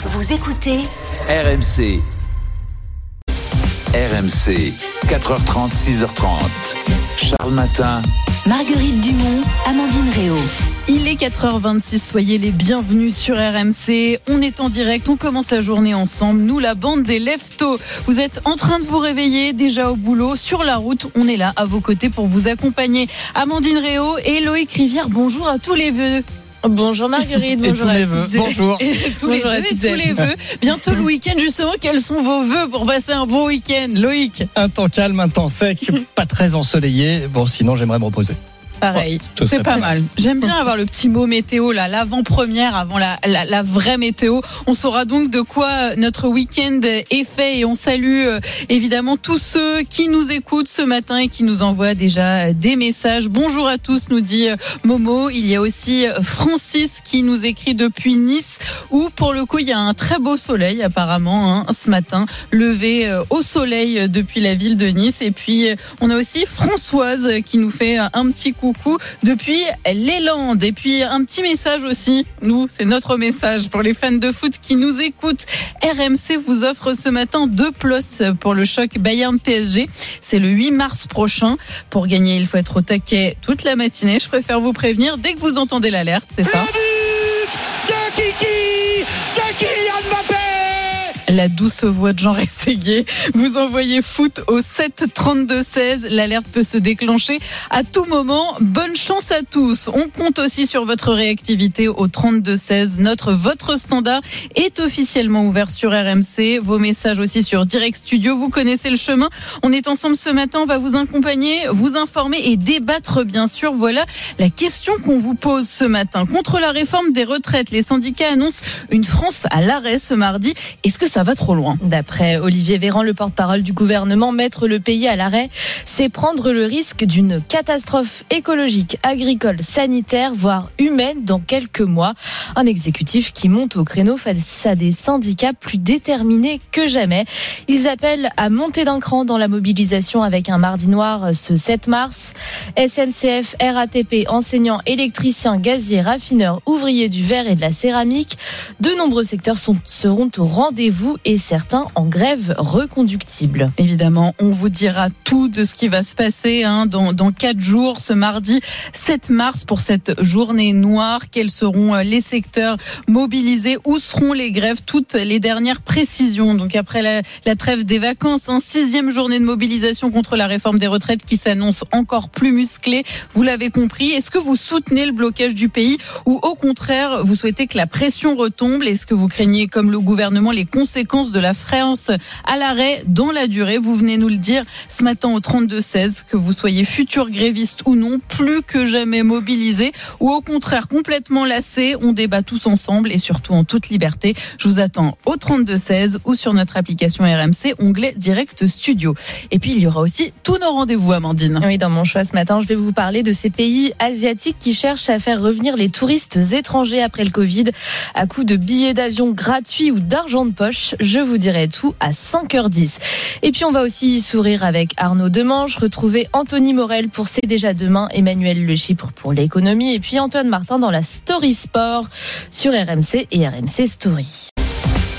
Vous écoutez RMC. RMC, 4h30, 6h30. Charles Matin. Marguerite Dumont, Amandine Réau. Il est 4h26, soyez les bienvenus sur RMC. On est en direct, on commence la journée ensemble. Nous, la bande des Leftos. Vous êtes en train de vous réveiller, déjà au boulot, sur la route. On est là à vos côtés pour vous accompagner. Amandine Réau et Loïc Rivière, bonjour à tous les vœux. Bonjour Marguerite, Et bonjour tous à les toutes Bonjour. Et tous les Bonjour à vœux et tous les vœux. Bientôt le week-end, justement. Quels sont vos vœux pour passer un bon week-end, Loïc? Un temps calme, un temps sec, pas très ensoleillé. Bon, sinon, j'aimerais me reposer. Pareil. Serait C'est pas mal. J'aime bien avoir le petit mot météo là, l'avant-première avant la, la, la vraie météo. On saura donc de quoi notre week-end est fait et on salue euh, évidemment tous ceux qui nous écoutent ce matin et qui nous envoient déjà des messages. Bonjour à tous, nous dit euh, Momo. Il y a aussi euh, Francis qui nous écrit depuis Nice où pour le coup il y a un très beau soleil apparemment hein, ce matin, levé euh, au soleil euh, depuis la ville de Nice. Et puis euh, on a aussi Françoise euh, qui nous fait euh, un petit depuis les Landes. Et puis un petit message aussi, nous, c'est notre message pour les fans de foot qui nous écoutent. RMC vous offre ce matin deux places pour le choc Bayern PSG. C'est le 8 mars prochain. Pour gagner, il faut être au taquet toute la matinée. Je préfère vous prévenir dès que vous entendez l'alerte, c'est ça douce voix de Jean Rességuier. Vous envoyez foot au 7 32 16. L'alerte peut se déclencher à tout moment. Bonne chance à tous. On compte aussi sur votre réactivité au 32 16. Notre votre standard est officiellement ouvert sur RMC. Vos messages aussi sur Direct Studio. Vous connaissez le chemin. On est ensemble ce matin. On va vous accompagner, vous informer et débattre bien sûr. Voilà la question qu'on vous pose ce matin. Contre la réforme des retraites, les syndicats annoncent une France à l'arrêt ce mardi. Va trop loin D'après Olivier Véran, le porte-parole du gouvernement, mettre le pays à l'arrêt, c'est prendre le risque d'une catastrophe écologique, agricole, sanitaire, voire humaine dans quelques mois. Un exécutif qui monte au créneau face à des syndicats plus déterminés que jamais. Ils appellent à monter d'un cran dans la mobilisation avec un mardi noir ce 7 mars. SNCF, RATP, enseignants, électriciens, gaziers, raffineurs, ouvriers du verre et de la céramique. De nombreux secteurs seront au rendez-vous et certains en grève reconductible. Évidemment, on vous dira tout de ce qui va se passer hein, dans, quatre jours, ce mardi 7 mars, pour cette journée noire. Quels seront euh, les secteurs mobilisés? Où seront les grèves? Toutes les dernières précisions. Donc après la, la trêve des vacances, hein, sixième journée de mobilisation contre la réforme des retraites qui s'annonce encore plus musclée. Vous l'avez compris. Est-ce que vous soutenez le blocage du pays ou au contraire, vous souhaitez que la pression retombe? Est-ce que vous craignez, comme le gouvernement, les conséquences de la France à l'arrêt dans la durée. Vous venez nous le dire ce matin au 32-16, que vous soyez futur gréviste ou non, plus que jamais mobilisé ou au contraire complètement lassé. On débat tous ensemble et surtout en toute liberté. Je vous attends au 32-16 ou sur notre application RMC, onglet Direct Studio. Et puis il y aura aussi tous nos rendez-vous, Amandine. Oui, dans mon choix ce matin, je vais vous parler de ces pays asiatiques qui cherchent à faire revenir les touristes étrangers après le Covid à coup de billets d'avion gratuits ou d'argent de poche. Je vous dirai tout à 5h10. Et puis on va aussi sourire avec Arnaud Demange, retrouver Anthony Morel pour C'est déjà demain, Emmanuel Le Chypre pour l'économie et puis Antoine Martin dans la Story Sport sur RMC et RMC Story.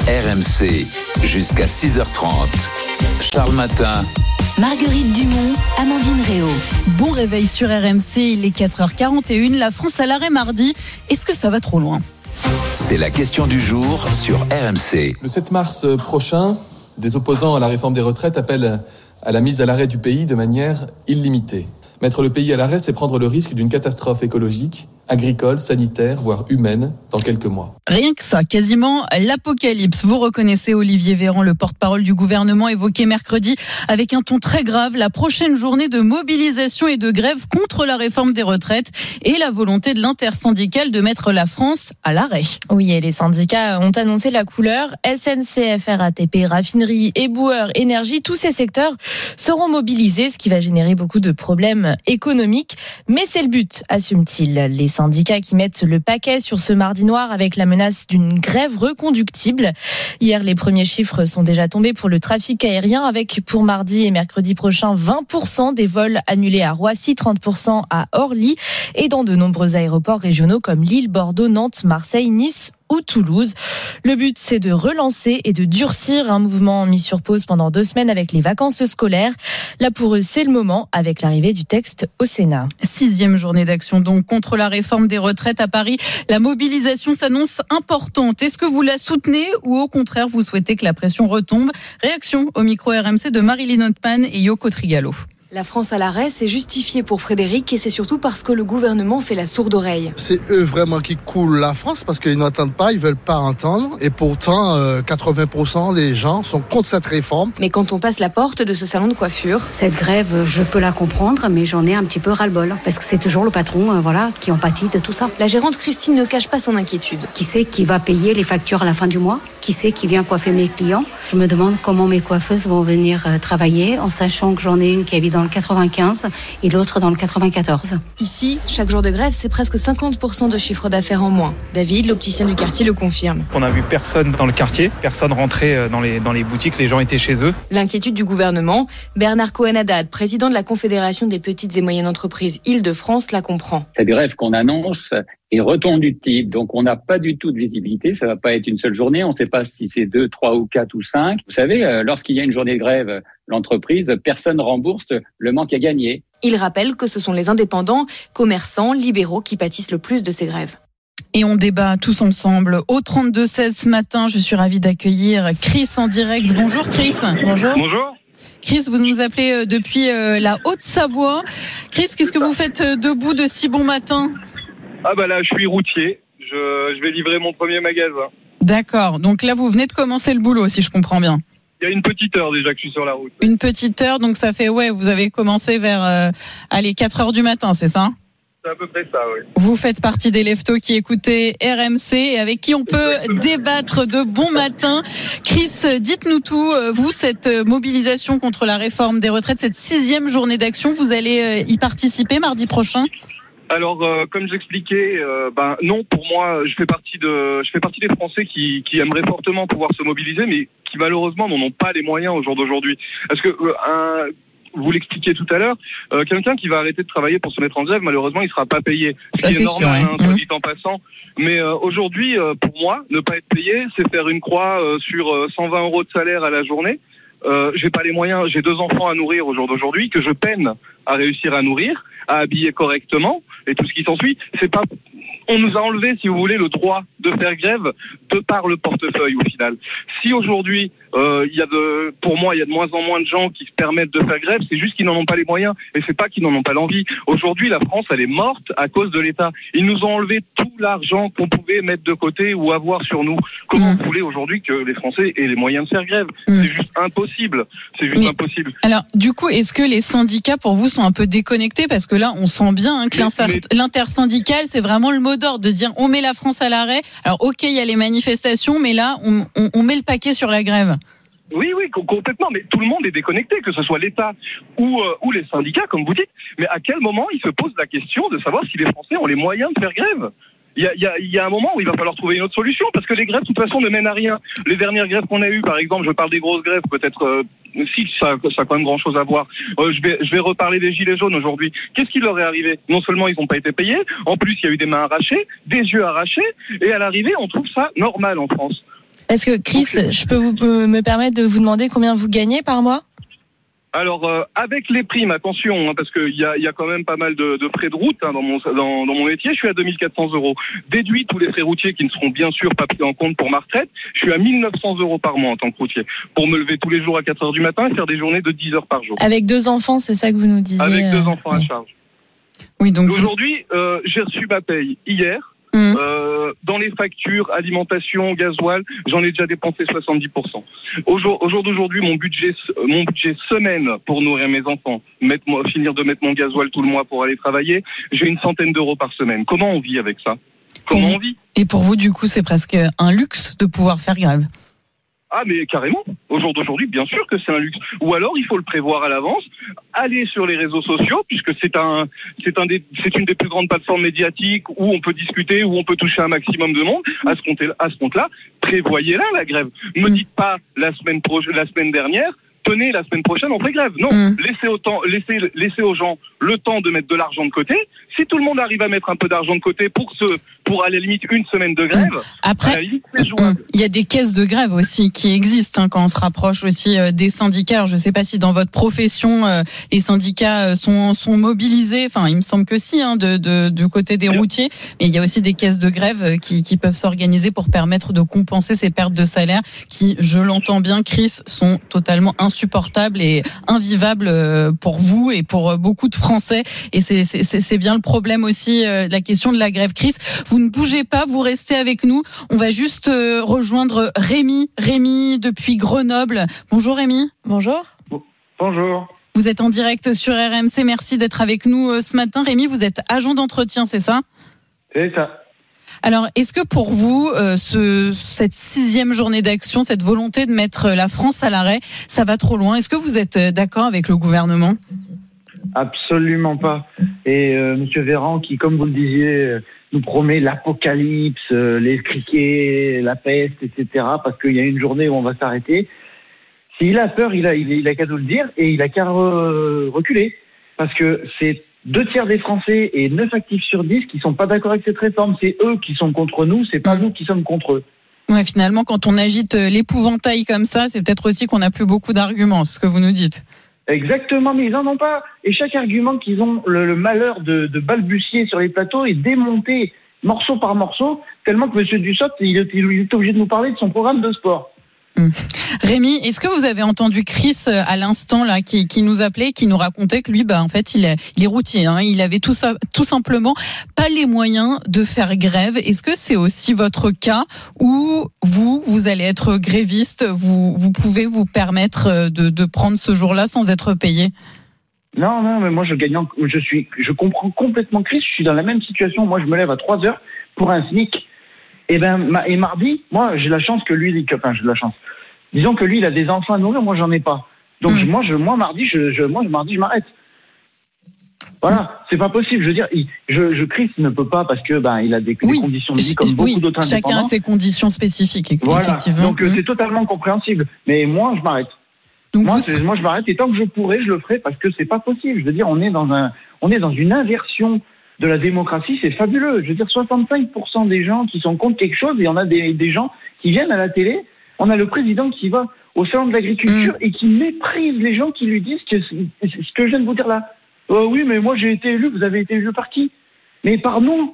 RMC, jusqu'à 6h30. Charles Matin. Marguerite Dumont, Amandine Réau. Bon réveil sur RMC, il est 4h41. La France à l'arrêt mardi. Est-ce que ça va trop loin? C'est la question du jour sur RMC. Le 7 mars prochain, des opposants à la réforme des retraites appellent à la mise à l'arrêt du pays de manière illimitée. Mettre le pays à l'arrêt, c'est prendre le risque d'une catastrophe écologique, agricole, sanitaire, voire humaine, dans quelques mois. Rien que ça, quasiment l'apocalypse. Vous reconnaissez Olivier Véran, le porte-parole du gouvernement, évoqué mercredi avec un ton très grave la prochaine journée de mobilisation et de grève contre la réforme des retraites et la volonté de l'intersyndicale de mettre la France à l'arrêt. Oui, et les syndicats ont annoncé la couleur. SNCF, RATP, raffinerie, éboueurs, énergie, tous ces secteurs seront mobilisés, ce qui va générer beaucoup de problèmes économiques. Mais c'est le but, assume-t-il. Les syndicats qui mettent le paquet sur ce mardi noir avec la menace d'une grève reconductible. Hier, les premiers chiffres sont déjà tombés pour le trafic aérien avec pour mardi et mercredi prochain 20% des vols annulés à Roissy, 30% à Orly et dans de nombreux aéroports régionaux comme Lille, Bordeaux, Nantes, Marseille, Nice ou Toulouse. Le but, c'est de relancer et de durcir un mouvement mis sur pause pendant deux semaines avec les vacances scolaires. Là, pour eux, c'est le moment avec l'arrivée du texte au Sénat. Sixième journée d'action donc contre la réforme des retraites à Paris. La mobilisation s'annonce importante. Est-ce que vous la soutenez ou au contraire vous souhaitez que la pression retombe? Réaction au micro RMC de Marilyn Otman et Yoko Trigalo. La France à l'arrêt, c'est justifié pour Frédéric et c'est surtout parce que le gouvernement fait la sourde oreille. C'est eux vraiment qui coulent la France parce qu'ils n'entendent pas, ils veulent pas entendre. Et pourtant, euh, 80% des gens sont contre cette réforme. Mais quand on passe la porte de ce salon de coiffure, Cette grève, je peux la comprendre, mais j'en ai un petit peu ras-le-bol. Parce que c'est toujours le patron euh, voilà, qui en pâtit de tout ça. la gérante Christine ne cache pas son inquiétude. Qui c'est qui va payer les factures à la fin du mois? Qui c'est qui vient coiffer mes clients? Je me demande comment mes coiffeuses vont venir euh, travailler en sachant que j'en ai une qui habite dans le 95 et l'autre dans le 94. Ici, chaque jour de grève, c'est presque 50% de chiffre d'affaires en moins. David, l'opticien du quartier, le confirme. On a vu personne dans le quartier, personne rentrer euh, dans les, dans les boutiques, les gens étaient chez eux. L'inquiétude du gouvernement, Bernard Cohen-Haddad, président de la Confédération des petites et moyennes entreprises Île-de-France, la comprend. Cette grève qu'on annonce est reconductible, donc on n'a pas du tout de visibilité. Ça va pas être une seule journée. On ne sait pas si c'est deux, trois ou quatre ou cinq. Vous savez, euh, lorsqu'il y a une journée de grève, l'entreprise, personne rembourse le manque à gagner. Il rappelle que ce sont les indépendants, commerçants, libéraux qui pâtissent le plus de ces grèves. Et on débat tous ensemble au 32-16 ce matin. Je suis ravie d'accueillir Chris en direct. Bonjour Chris. Bonjour. Bonjour. Chris, vous nous appelez euh, depuis euh, la Haute-Savoie. Chris, qu'est-ce que vous faites debout de si bon matin? Ah bah là, je suis routier. Je, je vais livrer mon premier magasin. D'accord. Donc là, vous venez de commencer le boulot, si je comprends bien. Il y a une petite heure déjà que je suis sur la route. Une petite heure, donc ça fait, ouais, vous avez commencé vers, euh, allez, 4 heures du matin, c'est ça? C'est à peu près ça, oui. Vous faites partie des leftos qui écoutaient RMC et avec qui on peut Exactement. débattre de bon matin. Chris, dites-nous tout. Euh, Vous, cette euh, mobilisation contre la réforme des retraites, cette sixième journée d'action, vous allez euh, y participer mardi prochain? Alors, euh, comme j'expliquais, euh, ben non, pour moi, je fais partie de, je fais partie des Français qui, qui aimeraient fortement pouvoir se mobiliser, mais qui malheureusement n'en ont pas les moyens au jour d'aujourd'hui. Parce que euh, un vous l'expliquiez tout à l'heure, euh, quelqu'un qui va arrêter de travailler pour se mettre en grève, malheureusement, il sera pas payé. Ce qui c'est est normal, sûr, hein, Mhm. dit en passant. Mais euh, aujourd'hui, euh, pour moi, ne pas être payé, c'est faire une croix euh, sur euh, 120 euros de salaire à la journée. Euh, j'ai pas les moyens, j'ai deux enfants à nourrir au jour d'aujourd'hui que je peine à réussir à nourrir, à habiller correctement et tout ce qui s'ensuit. C'est pas, on nous a enlevé, si vous voulez, le droit de faire grève de par le portefeuille au final. Si aujourd'hui, euh, il y a de, pour moi, il y a de moins en moins de gens qui se permettent de faire grève, c'est juste qu'ils n'en ont pas les moyens et c'est pas qu'ils n'en ont pas l'envie. Aujourd'hui, la France, elle est morte à cause de l'État. Ils nous ont enlevé tout l'argent qu'on pouvait mettre de côté ou avoir sur nous. Comment Mm. vous voulez aujourd'hui que les Français aient les moyens de faire grève Mm. C'est juste impossible. C'est juste Mais- impossible. Alors, du coup, est-ce que les syndicats, pour vous, sont un peu déconnectés Parce que là, on sent bien hein, que Mais- l'inter- mais- l'intersyndical, c'est vraiment le mot d'ordre de dire on met la France à l'arrêt. Alors, ok, il y a les manifestations, mais là, on, on- on met le paquet sur la grève. Oui, oui, com- complètement. Mais tout le monde est déconnecté, que ce soit l'État ou, euh, ou les syndicats, comme vous dites. Mais à quel moment ils se posent la question de savoir si les Français ont les moyens de faire grève? Il y, a, il, y a, il y a un moment où il va falloir trouver une autre solution parce que les grèves, de toute façon, ne mènent à rien. Les dernières grèves qu'on a eues, par exemple, je parle des grosses grèves, peut-être euh, si ça, ça a quand même grand chose à voir. Euh, je, vais, je vais reparler des gilets jaunes aujourd'hui. Qu'est-ce qui leur est arrivé? Non seulement ils n'ont pas été payés, en plus il y a eu des mains arrachées, des yeux arrachés, et à l'arrivée, on trouve ça normal en France. Est-ce que Chris, Donc, je peux vous, me permettre de vous demander combien vous gagnez par mois? Alors euh, avec les primes, attention, hein, parce qu'il y a, il y a quand même pas mal de, de frais de route hein, dans, mon, dans, dans mon métier. Je suis à 2400 euros. Déduit tous les frais routiers qui ne seront bien sûr pas pris en compte pour ma retraite, je suis à 1900 euros par mois en tant que routier. Pour me lever tous les jours à 4 heures du matin et faire des journées de 10 heures par jour. Avec deux enfants, c'est ça que vous nous disiez Avec deux euh, enfants à charge. Oui, donc. vous- Aujourd'hui, euh, j'ai reçu ma paye hier. Hum. Euh, dans les factures, alimentation, gasoil, j'en ai déjà dépensé 70%. Au jour, au jour d'aujourd'hui, mon budget, mon budget semaine pour nourrir mes enfants, mettre, finir de mettre mon gasoil tout le mois pour aller travailler, j'ai une centaine d'euros par semaine. Comment on vit avec ça? Comment on vit? Et pour vous, du coup, c'est presque un luxe de pouvoir faire grève. Ah mais carrément. Au jour d'aujourd'hui, bien sûr que c'est un luxe. Ou alors il faut le prévoir à l'avance, aller sur les réseaux sociaux puisque c'est un c'est un des c'est une des plus grandes plateformes médiatiques où on peut discuter, où on peut toucher un maximum de monde. À ce compte à ce compte-là, prévoyez-la la grève. Me Mm. dites pas la semaine prochaine la semaine dernière Tenez, la semaine prochaine, on fait grève. Non, Mm. laissez, autant, laissez, laissez aux gens le temps de mettre de l'argent de côté. Si tout le monde arrive à mettre un peu d'argent de côté pour se, pour à la limite une semaine de grève, Après, il y a des caisses de grève aussi qui existent hein, quand on se rapproche aussi euh, des syndicats. Alors je ne sais pas si dans votre profession euh, les syndicats euh, sont, sont mobilisés. Enfin, il me semble que si, hein, de, de, du côté des routiers. Mais il y a aussi des caisses de grève euh, qui, qui peuvent s'organiser pour permettre de compenser ces pertes de salaire qui, je l'entends bien, Chris, sont totalement insupportables et invivables pour vous et pour beaucoup de Français. Et c'est- c'est c'est- c'est bien le problème aussi, euh, la question de la grève. Chris, vous ne bougez pas, vous restez avec nous. On va juste euh, rejoindre Rémi. Rémi depuis Grenoble. Bonjour Rémi. Bonjour. Bonjour. Vous êtes en direct sur RMC. Merci d'être avec nous euh, ce matin. Rémi, vous êtes agent d'entretien, c'est ça? C'est ça. Alors, est-ce que pour vous, euh, ce, cette sixième journée d'action, cette volonté de mettre la France à l'arrêt, ça va trop loin? Est-ce que vous êtes d'accord avec le gouvernement? Absolument pas. Et euh, Monsieur Véran, qui, comme vous le disiez, euh, nous promet l'apocalypse, euh, les criquets, la peste, etc., parce qu'il y a une journée où on va s'arrêter. S'il a peur, il a, il, a qu'à nous le dire et il a qu'à re- reculer. Parce que c'est deux tiers des Français et neuf actifs sur 10 qui sont pas d'accord avec cette réforme. C'est eux qui sont contre nous, c'est pas nous qui sommes contre eux. Ouais, finalement, quand on agite euh, l'épouvantail comme ça, c'est peut-être aussi qu'on n'a plus beaucoup d'arguments, ce que vous nous dites. Exactement, mais ils en ont pas. Et chaque argument qu'ils ont le, malheur de, balbutier sur les plateaux est démonté morceau par morceau, tellement que M. Dussopt, il est obligé de nous parler de son programme de sport. Rémi, est-ce que vous avez entendu Chris euh, à l'instant là qui, nous appelait, qui nous racontait que lui, bah en fait, il est, routier. Hein, il avait tout tout simplement pas les moyens de faire grève. Est-ce que c'est aussi votre cas où vous, vous allez être gréviste, vous, vous pouvez vous permettre euh, de, prendre ce jour-là sans être payé? Non, non, mais moi je gagne, je suis, je comprends complètement Chris. Je suis dans la même situation. Moi, je me lève à 3 heures pour un SMIC. Et ben, ma- et mardi, moi, j'ai la chance que lui, il- enfin, j'ai de la chance. Disons que lui, il a des enfants à nourrir. Moi, j'en ai pas. Donc Hmm. moi, je, moi, mardi, je, je, moi, mardi, je m'arrête. Voilà, c'est pas possible. Je veux dire, je, je Chris ne peut pas parce que ben, il a des, des conditions de vie comme beaucoup oui, d'autres chacun a indépendants. ses conditions spécifiques. Voilà. Effectivement. Donc euh, Mm. c'est totalement compréhensible. Mais moi, je m'arrête. Donc moi, vous- moi, je m'arrête et tant que je pourrai, je le ferai parce que c'est pas possible. Je veux dire, on est dans un, on est dans une inversion de la démocratie. C'est fabuleux. Je veux dire, 65% des gens qui sont contre quelque chose et on a des, des gens qui viennent à la télé. On a le président qui va au salon de l'agriculture Mm. et qui méprise les gens qui lui disent que c'est- ce que je viens de vous dire là. Euh, oui, mais moi j'ai été élu. Vous avez été élu par qui? Mais par nous.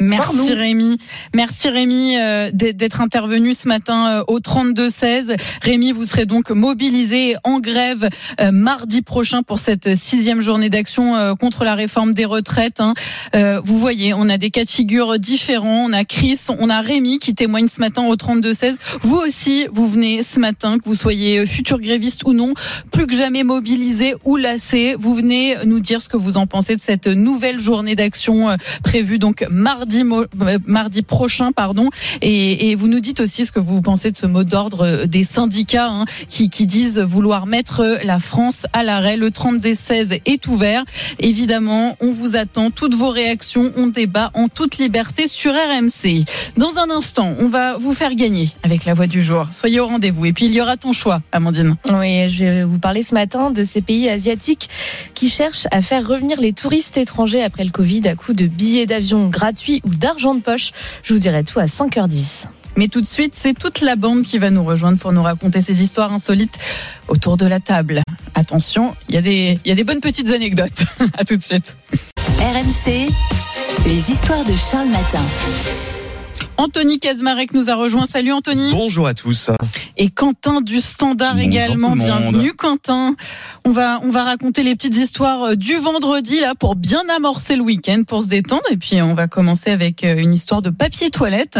Merci Pardon. Rémi. Merci Rémi euh, d'être d'être intervenu ce matin euh, au 32-16. Rémi, vous serez donc mobilisé en grève euh, mardi prochain pour cette sixième journée d'action euh, contre la réforme des retraites. hein. Euh, vous voyez, on a des cas de figure différents. On a Chris, on a Rémi qui témoigne ce matin au 32-16. Vous aussi, vous venez ce matin, que vous soyez futur gréviste ou non, plus que jamais mobilisé ou lassé. Vous venez nous dire ce que vous en pensez de cette nouvelle journée d'action euh, prévue donc mardi euh, mardi prochain pardon. Et, vous nous dites aussi ce que vous pensez de ce mot d'ordre euh, des syndicats hein, qui, disent vouloir mettre la France à l'arrêt. Le 30 des 16 est ouvert. Évidemment on vous attend. Toutes vos réactions on débat en toute liberté sur RMC dans un instant on va vous faire gagner avec la voix du jour. Soyez au rendez-vous. Et puis il y aura ton choix Amandine. Oui, je vais vous parler ce matin de ces pays asiatiques qui cherchent à faire revenir les touristes étrangers après le Covid à coup de billets d'avion gratuits ou d'argent de poche. Je vous dirai tout à 5h10. Mais tout de suite, c'est toute la bande qui va nous rejoindre pour nous raconter ces histoires insolites autour de la table. Attention, il y, a des- il y a des bonnes petites anecdotes. à tout de suite. RMC, les histoires de Charles Matin. Anthony Kazmarek nous a rejoint. Salut Anthony. Bonjour à tous. Et Quentin du Standard Bonjour également. Bienvenue Quentin. On va, on va raconter les petites histoires euh, du vendredi là pour bien amorcer le week-end, pour se détendre. Et puis on va commencer avec euh, une histoire de papier toilette.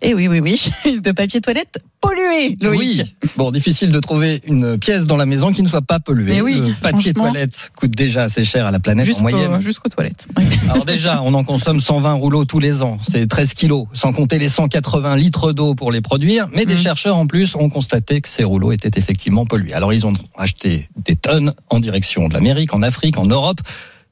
Et oui, oui, oui, de papier toilette pollué, Loïc. Oui. Bon, difficile de trouver une pièce dans la maison qui ne soit pas polluée. Mais oui, le papier toilette coûte déjà assez cher à la planète en moyenne. Jusqu'aux toilettes. Alors déjà, on en consomme 120 rouleaux tous les ans. C'est 13 kilos, sans compter les 180 litres d'eau pour les produire. Mais Mmh. des chercheurs en plus ont constaté que ces rouleaux étaient effectivement pollués. Alors ils ont acheté des tonnes en direction de l'Amérique, en Afrique, en Europe.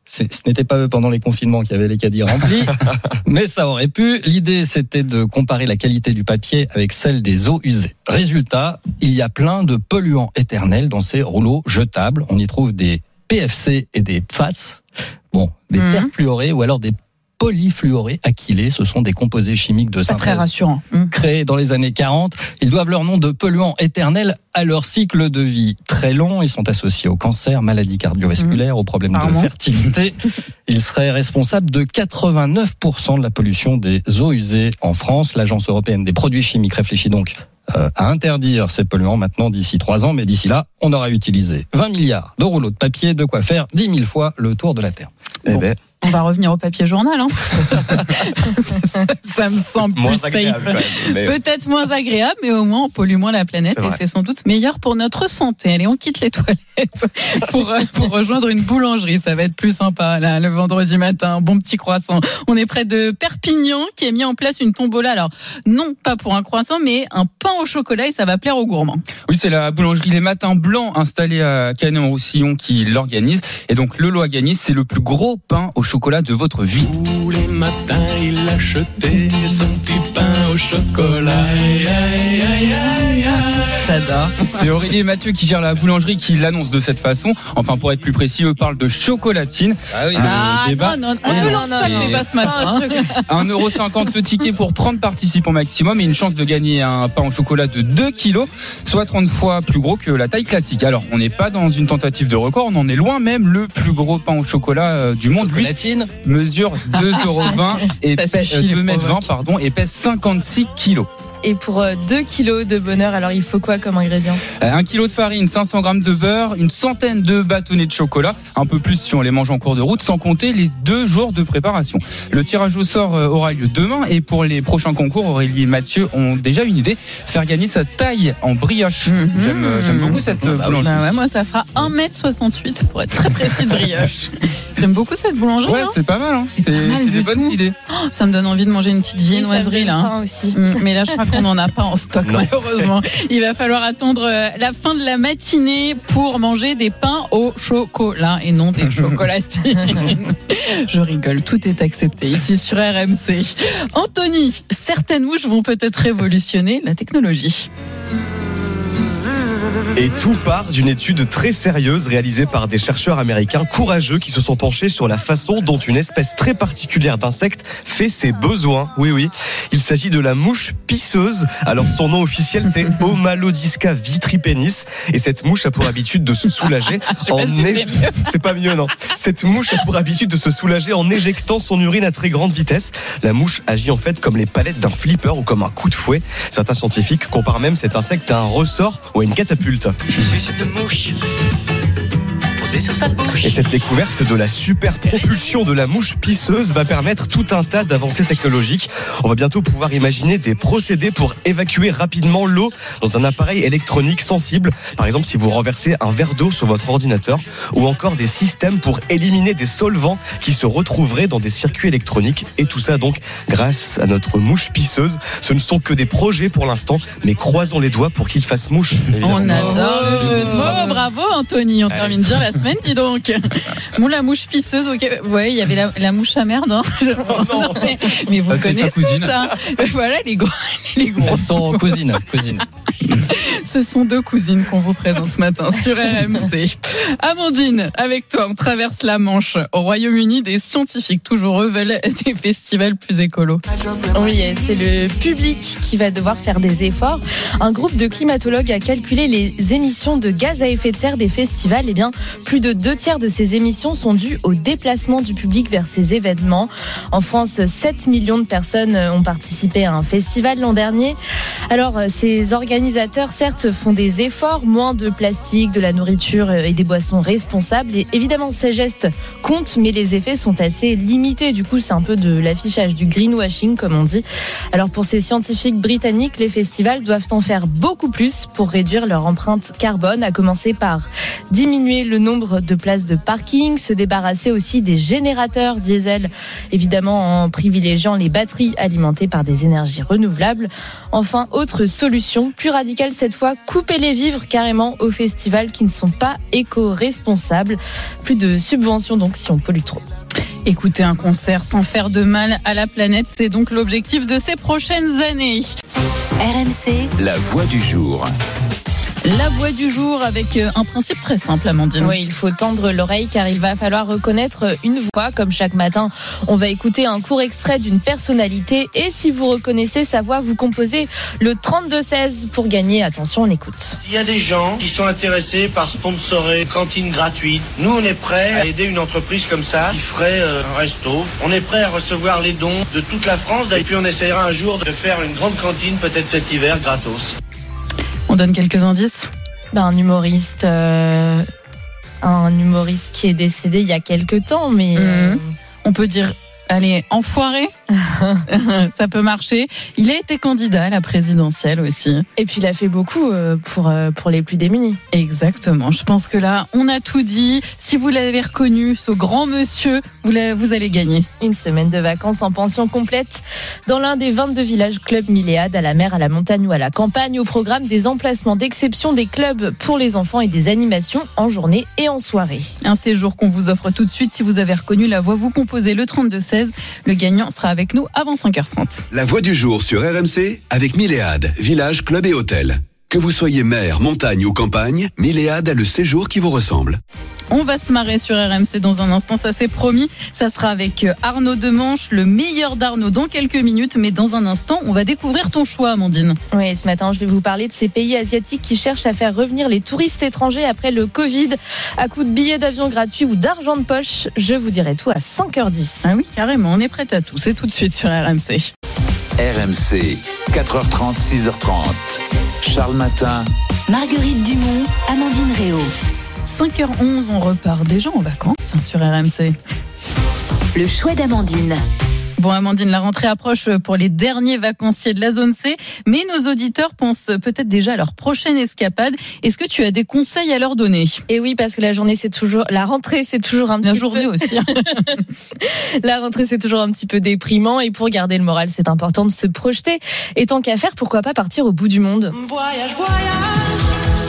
Ce n'était pas eux pendant les confinements qui avaient les caddies remplis, mais ça aurait pu. L'idée, c'était de comparer la qualité du papier avec celle des eaux usées. Résultat, il y a plein de polluants éternels dans ces rouleaux jetables. On y trouve des PFC et des PFAS, bon, des Mhm. perfluorés ou alors des polyfluoré acrylé. Ce sont des composés chimiques de Pas synthèse très rassurant. Hum. créés dans les années 40. Ils doivent leur nom de polluants éternels à leur cycle de vie très long. Ils sont associés au cancer, maladies cardiovasculaires, aux problèmes de fertilité. Ils seraient responsables de 89% de la pollution des eaux usées en France. L'Agence européenne des produits chimiques réfléchit donc euh, à interdire ces polluants maintenant d'ici trois ans. Mais d'ici là, on aura utilisé 20 milliards de rouleaux de papier, de quoi faire 10 000 fois le tour de la Terre. Eh ben, On va revenir au papier journal. Hein. ça, ça me semble plus agréable safe. Peut-être moins agréable, mais au moins on pollue moins la planète C'est et c'est sans doute meilleur pour notre santé. Allez, on quitte les toilettes pour, euh, pour rejoindre une boulangerie. Ça va être plus sympa là, le vendredi matin. Bon petit croissant. On est près de Perpignan qui a mis en place une tombola. Alors non pas pour un croissant, mais un pain au chocolat et ça va plaire aux gourmands. Oui, c'est la boulangerie Les Matins Blancs installée à Canet-en-Roussillon qui l'organise. Et donc, Lolo a gagné, c'est le plus gros pain au chocolat de votre vie. Tous les matins, il achetait son petit pain au chocolat. Aïe, aïe, aïe, C'est Aurélie et Mathieu qui gèrent la boulangerie qui l'annonce de cette façon. Enfin, pour être plus précis, eux parlent de chocolatine. Ah oui. Le Ah débat- non, non, on ne lance pas le débat ce matin. hein. 1,50€ le ticket pour 30 participants maximum et une chance de gagner un pain au chocolat de 2 kilos, soit 30 fois plus gros que la taille classique. Alors, on n'est pas dans une tentative de record, on en est loin même. Le plus gros pain au chocolat euh, du monde, lui, Chocolatine mesure 2,20€ et pèse, suffit, les 2,20 provoques. pardon, et pèse 56 kilos. Et pour 2 kilos de bonheur, alors il faut quoi comme ingrédient? Euh, Un kilo de farine, 500 grammes de beurre, une centaine de bâtonnets de chocolat, un peu plus si on les mange en cours de route, sans compter les deux jours de préparation. Le tirage au sort euh, aura lieu demain et pour les prochains concours, Aurélie et Mathieu ont déjà une idée, faire gagner sa taille en brioche. Mhm. J'aime, euh, j'aime beaucoup cette euh, Bah boulangerie. Bah ouais, moi ça fera 1m68 pour être très précis de brioche. J'aime beaucoup cette boulangerie. Ouais, hein. c'est pas mal, hein. C'est pas mal c'est du des bonnes tout. idées. Oh, ça me donne envie de manger une petite viennoiserie là. hein. Aussi. Mm, Mais là, je crois qu'on n'en a pas en stock, Non. malheureusement. Il va falloir attendre euh, la fin de la matinée pour manger des pains au chocolat et non des chocolatines. je rigole, tout est accepté ici sur RMC. Anthony, certaines mouches vont peut-être révolutionner la technologie. Et tout part d'une étude très sérieuse réalisée par des chercheurs américains courageux qui se sont penchés sur la façon dont une espèce très particulière d'insecte fait ses besoins. Oui, oui. Il s'agit de la mouche pisseuse. Alors son nom officiel c'est Omalodisca vitripennis. Et cette mouche a pour habitude de se soulager en si é-. C'est pas mieux, non. Cette mouche a pour habitude de se soulager en éjectant son urine à très grande vitesse. La mouche agit en fait comme les palettes d'un flipper ou comme un coup de fouet. Certains scientifiques comparent même cet insecte à un ressort ou à une catapulte. Je suis cette mouche posée sur sa bouche. Et cette découverte de la super propulsion de la mouche pisseuse va permettre tout un tas d'avancées technologiques. On va bientôt pouvoir imaginer des procédés pour évacuer rapidement l'eau dans un appareil électronique sensible. Par exemple, si vous renversez un verre d'eau sur votre ordinateur ou encore des systèmes pour éliminer des solvants qui se retrouveraient dans des circuits électroniques. Et tout ça donc grâce à notre mouche pisseuse. Ce ne sont que des projets pour l'instant, mais croisons les doigts pour qu'ils fassent mouche. évidemment. On adore le jeu de mots. Bravo Anthony, on termine bien la semaine, dis donc. Bon, la mouche pisseuse, ok. Ouais, il y avait la, la mouche à merde. hein. mais, mais vous Ah, sa connaissez cousine. ça. Voilà les gros, les gros. Sont cousines, cousines. Ce sont deux cousines qu'on vous présente ce matin sur RMC. Amandine, avec toi, on traverse la Manche. Au Royaume-Uni, des scientifiques toujours eux veulent des festivals plus écolos. Oui, c'est le public qui va devoir faire des efforts. Un groupe de climatologues a calculé les émissions de gaz à effet de serre des festivals. Eh bien, plus de deux tiers de ces émissions sont dues au déplacement du public vers ces événements. En France, 7 millions de personnes ont participé à un festival l'an dernier. Alors, ces organisateurs, certes, font des efforts, moins de plastique, de la nourriture et des boissons responsables. Et évidemment, ces gestes comptent, mais les effets sont assez limités. Du coup, c'est un peu de l'affichage, du greenwashing, comme on dit. Alors, pour ces scientifiques britanniques, les festivals doivent en faire beaucoup plus pour réduire leur empreinte carbone, à commencer par diminuer le nombre de places de parking, se débarrasser aussi des générateurs diesel, évidemment en privilégiant les batteries alimentées par des énergies renouvelables. Enfin, autre solution, plus radicale cette fois, couper les vivres carrément aux festivals qui ne sont pas éco-responsables. Plus de subventions donc si on pollue trop. Écouter un concert sans faire de mal à la planète, c'est donc l'objectif de ces prochaines années. RMC, La voix du jour. La voix du jour avec euh, un principe très simple, Amandine. Oui, il faut tendre l'oreille car il va falloir reconnaître une voix. Comme chaque matin, on va écouter un court extrait d'une personnalité et si vous reconnaissez sa voix, vous composez le 32-16 pour gagner. Attention, on écoute. Il y a des gens qui sont intéressés par sponsorer cantine gratuite. Nous, on est prêts à aider une entreprise comme ça qui ferait euh, un resto. On est prêt à recevoir les dons de toute la France. Et puis on essayera un jour de faire une grande cantine, peut-être cet hiver, gratos. On donne quelques indices ben, Un humoriste, euh, un humoriste qui est décédé il y a quelques temps, mais euh, Mhm. On peut dire, allez, enfoiré Ça peut marcher. Il a été candidat à la présidentielle aussi. et puis il a fait beaucoup euh, pour euh, pour les plus démunis. Exactement. Je pense que là, on a tout dit. Si vous l'avez reconnu, ce grand monsieur, vous, allez gagner. Une semaine de vacances en pension complète dans l'un des 22 villages clubs Milléade, à la mer, à la montagne ou à la campagne, au programme des emplacements d'exception des clubs pour les enfants et des animations en journée et en soirée. Un séjour qu'on vous offre tout de suite. Si vous avez reconnu la voix, vous composez le 32-16. Le gagnant sera avec nous avant 5h30. La voix du jour sur RMC avec Milléade, village, club et hôtel. Que vous soyez mer, montagne ou campagne, Milléade a le séjour qui vous ressemble. On va se marrer sur RMC dans un instant, ça c'est promis. Ça sera avec Arnaud Demanche, le meilleur d'Arnaud dans quelques minutes. Mais dans un instant, on va découvrir ton choix, Amandine. Oui, ce matin, je vais vous parler de ces pays asiatiques qui cherchent à faire revenir les touristes étrangers après le Covid à coup de billets d'avion gratuits ou d'argent de poche. Je vous dirai tout à 5h10. Ah oui, carrément, on est prêt à tout. C'est tout de suite sur RMC. RMC, 4h30, 6h30. Charles Matin. Marguerite Dumont, Amandine Réau. 5h11, on repart déjà en vacances sur RMC. Le choix d'Amandine. Bon, Amandine, la rentrée approche pour les derniers vacanciers de la zone C, mais nos auditeurs pensent peut-être déjà à leur prochaine escapade. Est-ce que tu as des conseils à leur donner? Et oui, parce que la journée, c'est toujours, la rentrée, c'est toujours un La petit journée peu- aussi. hein. La rentrée, c'est toujours un petit peu déprimant et pour garder le moral, c'est important de se projeter. Et tant qu'à faire, pourquoi pas partir au bout du monde? Voyage, voyage.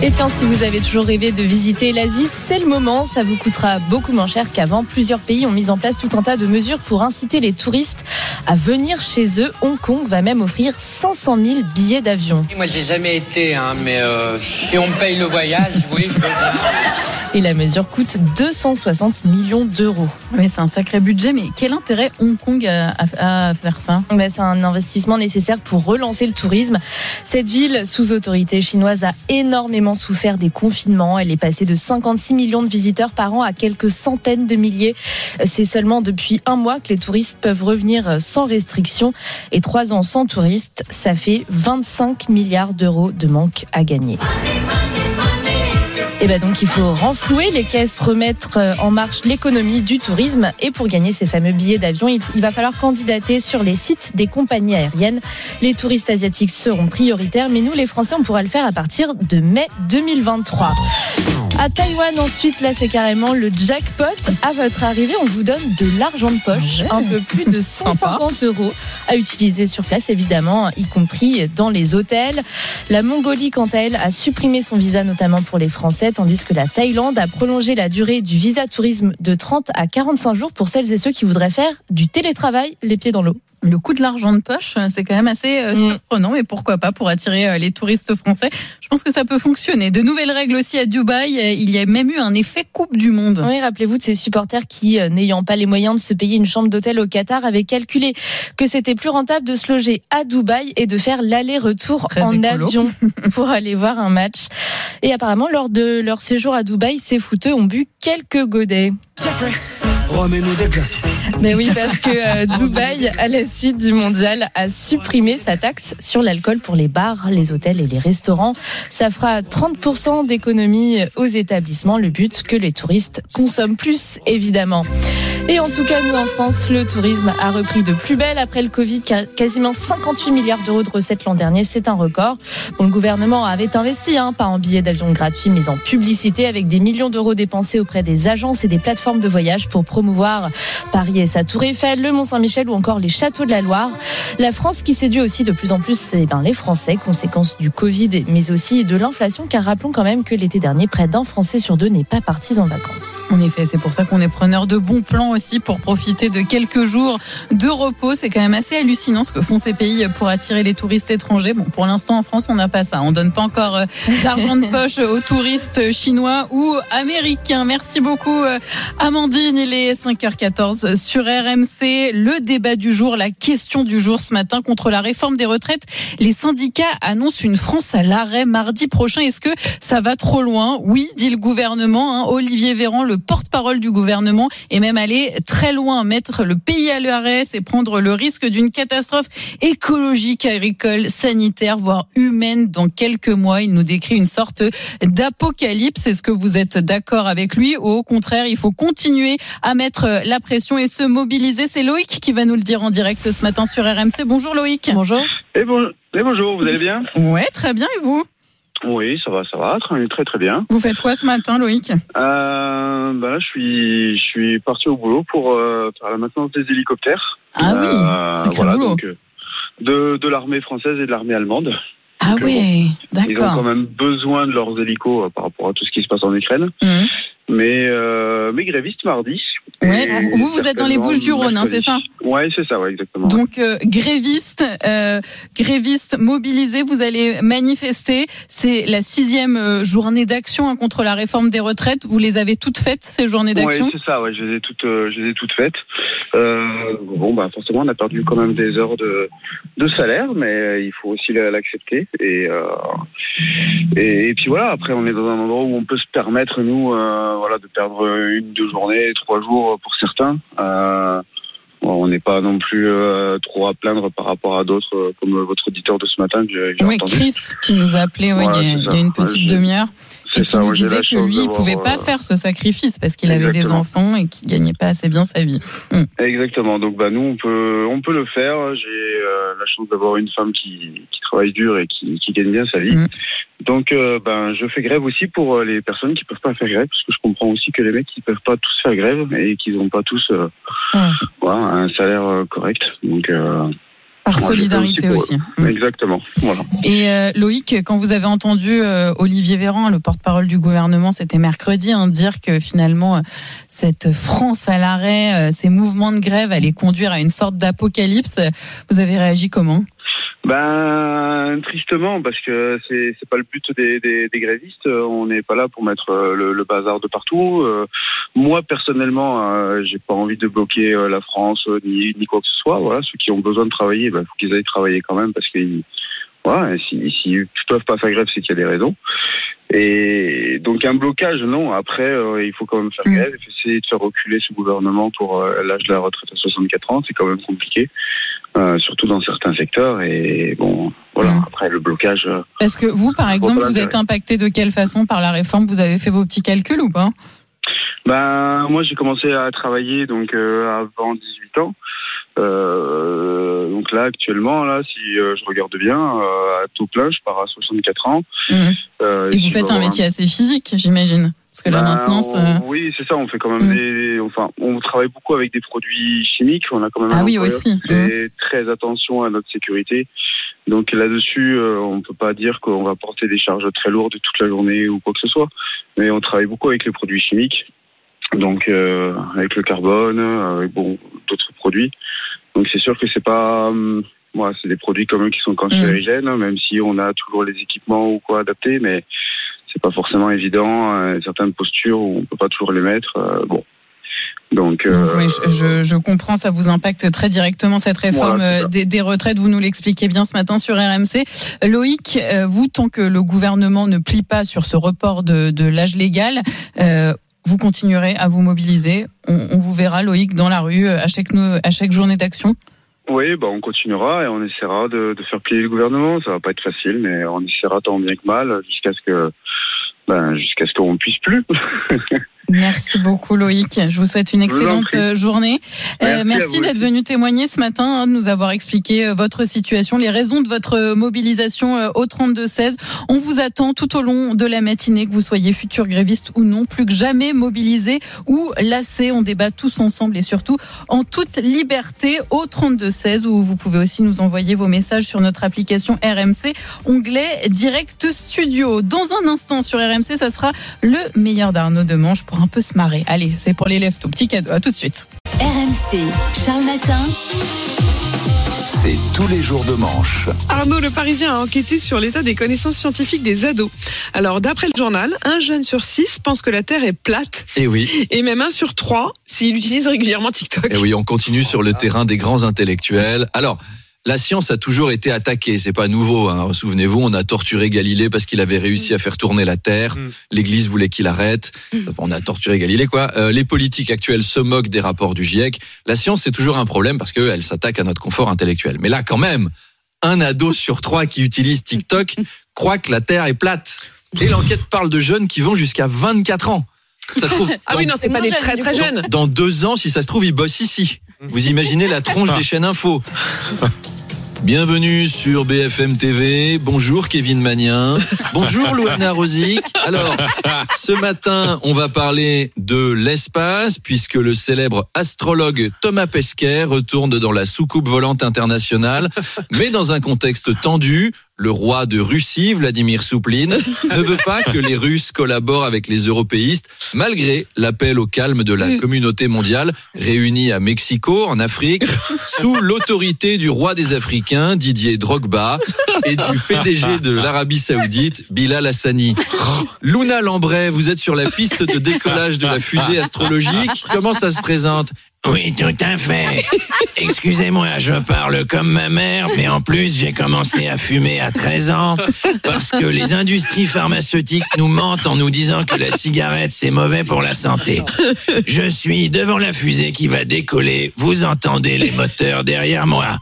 Et tiens, si vous avez toujours rêvé de visiter l'Asie, c'est le moment. Ça vous coûtera beaucoup moins cher qu'avant. Plusieurs pays ont mis en place tout un tas de mesures pour inciter les touristes à venir chez eux. Hong Kong va même offrir 500 000 billets d'avion. Moi, j'ai jamais été, hein, mais euh, si on paye le voyage, oui, je veux. Et la mesure coûte 260 millions d'euros. Oui, c'est un sacré budget, mais quel intérêt Hong Kong a à, à faire ça? Ben, c'est un investissement nécessaire pour relancer le tourisme. Cette ville, sous autorité chinoise, a énormément souffert des confinements. Elle est passée de 56 millions de visiteurs par an à quelques centaines de milliers. C'est seulement depuis un mois que les touristes peuvent revenir sans restriction. Et trois ans sans touristes, ça fait 25 milliards d'euros de manque à gagner. Et ben donc il faut renflouer les caisses, remettre euh, en marche l'économie du tourisme et pour gagner ces fameux billets d'avion, il, il va falloir candidater sur les sites des compagnies aériennes. Les touristes asiatiques seront prioritaires, mais nous les Français on pourra le faire à partir de mai 2023. À Taïwan ensuite, là c'est carrément le jackpot. À votre arrivée, on vous donne de l'argent de poche, un peu plus de 150 euros à utiliser sur place évidemment, y compris dans les hôtels. La Mongolie, quant à elle, a supprimé son visa notamment pour les Français, tandis que la Thaïlande a prolongé la durée du visa tourisme de 30 à 45 jours pour celles et ceux qui voudraient faire du télétravail les pieds dans l'eau. Le coût de l'argent de poche, c'est quand même assez euh, Mm. surprenant, mais pourquoi pas pour attirer euh, les touristes français Je pense que ça peut fonctionner. De nouvelles règles aussi à Dubaï. Euh, Il y a même eu un effet Coupe du Monde. Oui, rappelez-vous de ces supporters qui, euh, n'ayant pas les moyens de se payer une chambre d'hôtel au Qatar, avaient calculé que c'était plus rentable de se loger à Dubaï et de faire l'aller-retour en écolo. avion pour aller voir un match. Et apparemment, lors de leur séjour à Dubaï, ces footeux ont bu quelques godets. Mais oui, parce que euh, Dubaï, à la suite du mondial, a supprimé sa taxe sur l'alcool pour les bars, les hôtels et les restaurants. Ça fera 30% d'économie aux établissements. Le but, que les touristes consomment plus, évidemment. Et en tout cas, nous en France, le tourisme a repris de plus belle après le Covid, quasiment 58 milliards d'euros de recettes l'an dernier, c'est un record. Bon, le gouvernement avait investi, hein, pas en billets d'avion gratuits, mais en publicité, avec des millions d'euros dépensés auprès des agences et des plateformes de voyage pour promouvoir Paris et sa Tour Eiffel, le Mont-Saint-Michel ou encore les châteaux de la Loire. La France qui séduit aussi de plus en plus eh ben, les Français, conséquence du Covid, mais aussi de l'inflation, car rappelons quand même que l'été dernier, près d'un Français sur deux n'est pas parti en vacances. En effet, c'est pour ça qu'on est preneur de bons plans aussi pour profiter de quelques jours de repos. C'est quand même assez hallucinant ce que font ces pays pour attirer les touristes étrangers. Bon, pour l'instant en France, on n'a pas ça. On donne pas encore euh, d'argent de poche aux touristes chinois ou américains. Merci beaucoup euh, Amandine. Il est 5h14 sur RMC. Le débat du jour, la question du jour ce matin contre la réforme des retraites. Les syndicats annoncent une France à l'arrêt mardi prochain. Est-ce que ça va trop loin? Oui, dit le gouvernement. hein. Olivier Véran, le porte-parole du gouvernement, est même allé très loin. Mettre le pays à l'arrêt, c'est prendre le risque d'une catastrophe écologique, agricole, sanitaire, voire humaine dans quelques mois. Il nous décrit une sorte d'apocalypse. Est-ce que vous êtes d'accord avec lui? Ou au contraire, il faut continuer à mettre la pression et se mobiliser C'est Loïc qui va nous le dire en direct ce matin sur RMC. Bonjour Loïc. Bonjour. Et, bon, et bonjour, vous allez bien? Ouais, très bien. Et vous? Oui, ça va, ça va, très très, très bien. Vous faites quoi ce matin, Loïc? Euh, là, je suis, je suis parti au boulot pour euh, faire la maintenance des hélicoptères. Ah oui, Euh, sacré voilà, boulot. donc, euh, de, de l'armée française et de l'armée allemande. Ah euh, ouais, Ils ont quand d'accord. même besoin de leurs hélicos euh, par rapport à tout ce qui se passe en Ukraine. Mhm. Mais, euh, mais grévistes mardi. Ouais, Et vous, vous êtes dans les Bouches du Rhône, hein, c'est ça Ouais, c'est ça, ouais, exactement. Donc euh, grévistes, euh, grévistes mobilisés, vous allez manifester. C'est la sixième euh, journée d'action hein, contre la réforme des retraites. Vous les avez toutes faites ces journées d'action Ouais, c'est ça, ouais, je les ai toutes, euh, je les ai toutes faites. Euh, bon, bah, forcément, on a perdu quand même des heures de, de salaire, mais euh, il faut aussi la- l'accepter. Et, euh, et, puis voilà, après, on est dans un endroit où on peut se permettre, nous, euh, voilà, de perdre une, deux journées, trois jours pour certains. Euh, on n'est pas non plus euh, trop à plaindre par rapport à d'autres, euh, comme votre auditeur de ce matin que Oui, entendu. Chris qui nous a appelé ouais, Voilà, il, y a, une petite demi-heure et C'est qui ça, nous disait que lui, il pouvait pas euh, faire ce sacrifice parce qu'il avait des enfants et qu'il gagnait pas assez bien sa vie. Mm. Exactement. Donc bah nous on peut on peut le faire. J'ai la chance d'avoir une femme qui, qui travaille dur et qui, qui gagne bien sa vie. Donc euh, ben je fais grève aussi pour les personnes qui peuvent pas faire grève parce que je comprends aussi que les mecs qui peuvent pas tous faire grève et qu'ils n'ont pas tous euh, voilà, un salaire euh, correct. Donc euh, Par solidarité aussi. eux. Exactement. Voilà. Et euh, Loïc, quand vous avez entendu euh, Olivier Véran, le porte-parole du gouvernement, c'était mercredi, hein, dire que finalement cette France à l'arrêt, euh, ces mouvements de grève allaient conduire à une sorte d'apocalypse, vous avez réagi comment? Ben tristement parce que c'est c'est pas le but des, des, des grévistes. On n'est pas là pour mettre euh, le, le bazar de partout. Euh, moi personnellement, euh, j'ai pas envie de bloquer euh, la France euh, ni, ni quoi que ce soit. Voilà, ceux qui ont besoin de travailler, ben, faut qu'ils aillent travailler quand même parce qu'ils voilà, et si s'ils peuvent pas faire grève, c'est qu'il y a des raisons. Et donc un blocage, non. Après, euh, il faut quand même faire grève, essayer de faire reculer ce gouvernement pour euh, l'âge de la retraite à 64 ans. C'est quand même compliqué, euh, surtout dans certains secteurs. Et bon, voilà. Après le blocage. euh, Est-ce que vous, par exemple, vous êtes impacté de quelle façon par la réforme? Vous avez fait vos petits calculs ou pas? Ben, moi, j'ai commencé à travailler donc euh, avant 18 ans. Euh, donc là, actuellement, là, si euh, je regarde bien, à taux plein, je pars à 64 ans. Euh, Et vous faites un métier assez physique, j'imagine Parce que la maintenance... on- euh, Oui, c'est ça. On fait quand même Mm. des. Enfin, on travaille beaucoup avec des produits chimiques. On a quand même Ah oui, aussi. fait très attention à notre sécurité. Donc là-dessus, euh, on peut pas dire qu'on va porter des charges très lourdes toute la journée ou quoi que ce soit. Mais on travaille beaucoup avec les produits chimiques. Donc euh, avec le carbone, euh, avec bon d'autres produits. Donc c'est sûr que c'est pas. moi, c'est des produits quand même qui sont cancérigènes, même si on a toujours les équipements ou quoi adaptés, mais c'est pas forcément évident. euh, certaines postures où on peut pas toujours les mettre. euh, bon. Donc, euh, Oui, je, je- comprends, ça vous impacte très directement cette réforme Voilà, euh, des, des retraites. Vous nous l'expliquez bien ce matin sur RMC. Loïc, euh, vous, tant que le gouvernement ne plie pas sur ce report de, de l'âge légal, euh, vous continuerez à vous mobiliser. On, on vous verra, Loïc, dans la rue à chaque, à chaque journée d'action? Oui, bah on continuera et on essaiera de, de faire plier le gouvernement. Ça va pas être facile, mais on essaiera tant bien que mal jusqu'à ce que, ben, jusqu'à ce qu'on puisse plus. Merci beaucoup Loïc. Je vous souhaite une excellente euh, journée. Euh, Merci merci d'être venu témoigner ce matin, hein, de nous avoir expliqué euh, votre situation, les raisons de votre mobilisation au 32-16. On vous attend tout au long de la matinée, que vous soyez futur gréviste ou non, plus que jamais mobilisé ou lassé. On débat tous ensemble et surtout en toute liberté au 32-16 où vous pouvez aussi nous envoyer vos messages sur notre application RMC, onglet Direct Studio. Dans un instant sur RMC, ça sera le meilleur d'Arnaud Demange pour un peu se marrer. Allez, c'est pour les lèvres, tout petit cadeau. À tout de suite. RMC, Charles Matin. C'est tous les jours de manche. Arnaud Le Parisien a enquêté sur l'état des connaissances scientifiques des ados. Alors, d'après le journal, un jeune sur six pense que la Terre est plate. Et oui. Et même un sur trois s'il utilise régulièrement TikTok. Et oui, on continue sur le terrain des grands intellectuels. Alors, la science a toujours été attaquée, c'est pas nouveau. Hein. Souvenez-vous, on a torturé Galilée parce qu'il avait réussi à faire tourner la Terre. L'Église voulait qu'il arrête. Enfin, on a torturé Galilée, quoi. Euh, les politiques actuelles se moquent des rapports du GIEC. La science, c'est toujours un problème parce qu'elle s'attaque à notre confort intellectuel. Mais là, quand même, un ado sur trois qui utilise TikTok croit que la Terre est plate. Et l'enquête parle de jeunes qui vont jusqu'à 24 ans. Ça se trouve, Ah oui, non, c'est pas des très très jeunes. dans deux ans, si ça se trouve, ils bossent ici. Vous imaginez la tronche des chaînes info. Bienvenue sur BFM TV. Bonjour Kevin Magnien. Bonjour Louana Rosic. Alors, ce matin, on va parler de l'espace puisque le célèbre astrologue Thomas Pesquet retourne dans la soucoupe volante internationale, mais dans un contexte tendu. Le roi de Russie, Vladimir Soupline, ne veut pas que les Russes collaborent avec les européistes, malgré l'appel au calme de la communauté mondiale réunie à Mexico, en Afrique, sous l'autorité du roi des Africains, Didier Drogba, et du PDG de l'Arabie Saoudite, Bilal Hassani. Luna Lambray, vous êtes sur la piste de décollage de la fusée astrologique. Comment ça se présente? Oui, tout à fait. Excusez-moi, je parle comme ma mère, mais en plus, j'ai commencé à fumer à 13 ans parce que les industries pharmaceutiques nous mentent en nous disant que la cigarette, c'est mauvais pour la santé. Je suis devant la fusée qui va décoller. Vous entendez les moteurs derrière moi.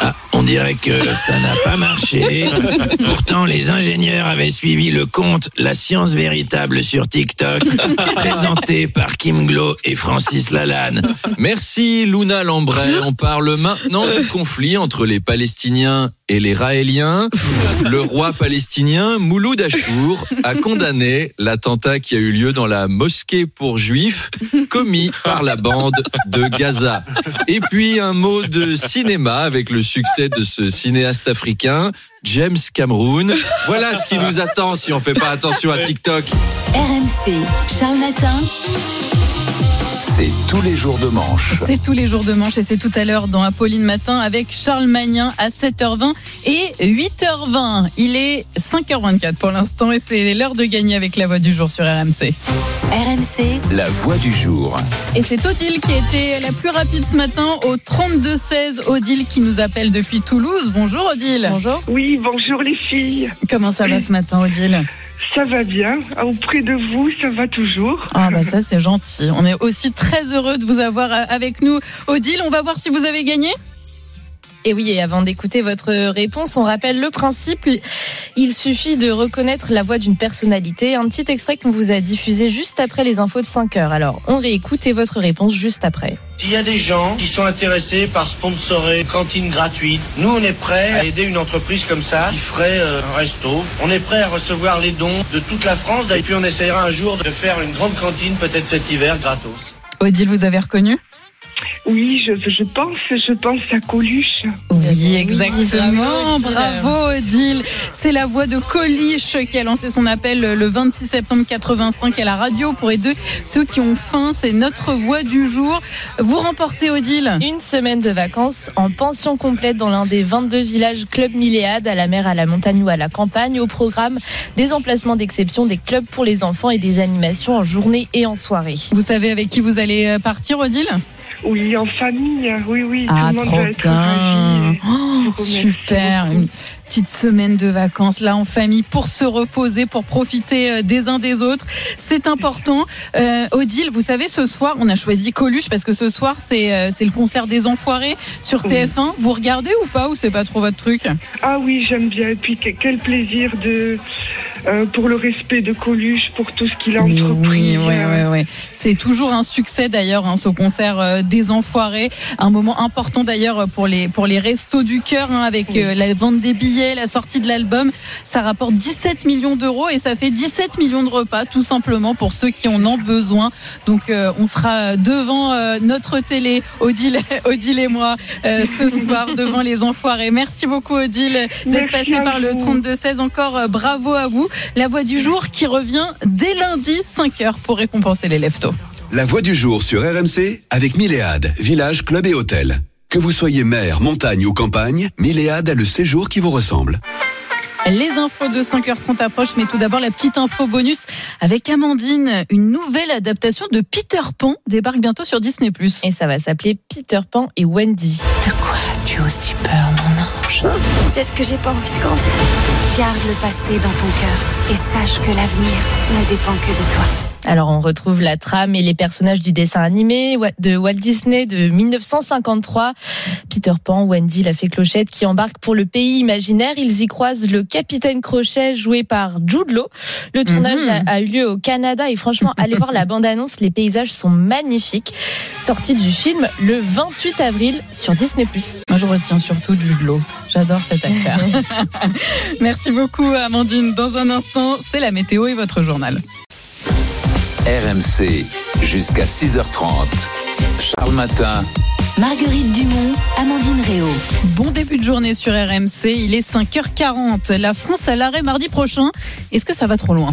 Ah, on dirait que ça n'a pas marché. Pourtant, les ingénieurs avaient suivi le compte La science véritable sur TikTok, présenté par Kim Glo et Francis Lalanne. Merci Luna Lambray. On parle maintenant du conflit entre les Palestiniens et les Raéliens. Le roi palestinien Mouloud Achour a condamné l'attentat qui a eu lieu dans la mosquée pour juifs commis par la bande de Gaza. Et puis un mot de cinéma avec le succès de ce cinéaste africain, James Cameroun. Voilà ce qui nous attend si on fait pas attention à TikTok. RMC, Charles Matin. C'est tous les jours de manche. C'est tous les jours de manche et c'est tout à l'heure dans Apolline Matin avec Charles Magnin à 7h20 et 8h20. Il est 5h24 pour l'instant et c'est l'heure de gagner avec la voix du jour sur RMC. RMC, La voix du jour. Et c'est Odile qui a été la plus rapide ce matin au 32-16. Odile qui nous appelle depuis Toulouse. Bonjour Odile. Bonjour. Oui, bonjour les filles. Comment ça va ce matin Odile Ça va bien. Auprès de vous, ça va toujours. Ah bah ça c'est gentil. On est aussi très heureux de vous avoir euh, avec nous. Odile, on va voir si vous avez gagné. Et oui, et avant d'écouter votre réponse, on rappelle le principe. Il suffit de reconnaître la voix d'une personnalité. Un petit extrait qu'on vous a diffusé juste après les infos de 5 heures. Alors, on réécoute et votre réponse juste après. S'il y a des gens qui sont intéressés par sponsorer une cantine gratuite, nous on est prêts à aider une entreprise comme ça qui ferait euh, un resto. On est prêt à recevoir les dons de toute la France. Et puis on essaiera un jour de faire une grande cantine peut-être cet hiver gratos. Odile, vous avez reconnu? Oui, je, je pense, je pense à Coluche. Oui, exactement. Bravo Odile. C'est la voix de Coluche qui a lancé son appel le 26 septembre 85 à la radio pour aider ceux qui ont faim. C'est notre voix du jour. Vous remportez Odile Une semaine de vacances en pension complète dans l'un des 22 villages Club Milléade, à la mer, à la montagne ou à la campagne. Au programme, des emplacements d'exception, des clubs pour les enfants et des animations en journée et en soirée. Vous savez avec qui vous allez euh, partir Odile? Oui, en famille. Oui, oui. Ah, tout le monde trop bien. Oh, super. Petite semaine de vacances là en famille pour se reposer, pour profiter euh, des uns des autres. C'est important. Euh, Odile, vous savez, ce soir, on a choisi Coluche parce que ce soir, c'est euh, le concert des Enfoirés sur TF1. Vous regardez ou pas ou c'est pas trop votre truc? Ah oui, j'aime bien. Et puis que- quel plaisir de euh, pour le respect de Coluche, pour tout ce qu'il a entrepris. Oui, ouais, ouais. C'est toujours un succès d'ailleurs, hein, ce concert des Enfoirés. Un moment important d'ailleurs pour les pour les restos du cœur, hein, avec la vente des billets, la sortie de l'album. Ça rapporte 17 millions d'euros et ça fait 17 millions de repas, tout simplement pour ceux qui en ont besoin. Donc euh, on sera devant euh, notre télé, Odile, Odile et moi, euh, ce soir devant les Enfoirés. Merci beaucoup Odile d'être à par le vous. 32 16. Encore euh, bravo à vous. La voix du jour qui revient dès lundi 5h pour récompenser les leftos. La voix du jour sur RMC avec Milléade, village, club et hôtel. Que vous soyez mer, montagne ou campagne, Milléade a le séjour qui vous ressemble. Les infos de 5h30 approchent, mais tout d'abord la petite info bonus avec Amandine. Une nouvelle adaptation de Peter Pan débarque bientôt sur Disney+. Et ça va s'appeler Peter Pan et Wendy. De quoi tu as aussi peur, mon ange? Peut-être que j'ai pas envie de grandir. Garde le passé dans ton cœur et sache que l'avenir ne dépend que de toi. Alors on retrouve la trame et les personnages du dessin animé de Walt Disney de 1953. Peter Pan, Wendy, la fée Clochette qui embarque pour le pays imaginaire. Ils y croisent le capitaine Crochet joué par Jude Law. Le tournage Mhm. a, a eu lieu au Canada et franchement, allez voir la bande-annonce, les paysages sont magnifiques. Sortie du film le 28 avril sur Disney+. Moi, je retiens surtout Jude Law. J'adore cet acteur. Merci beaucoup, Amandine. Dans un instant, c'est la météo et votre journal. RMC, jusqu'à 6h30. Charles Matin. Marguerite Dumont, Amandine Réau. Bon début de journée sur RMC. Il est 5h40. La France à l'arrêt mardi prochain. Est-ce que ça va trop loin?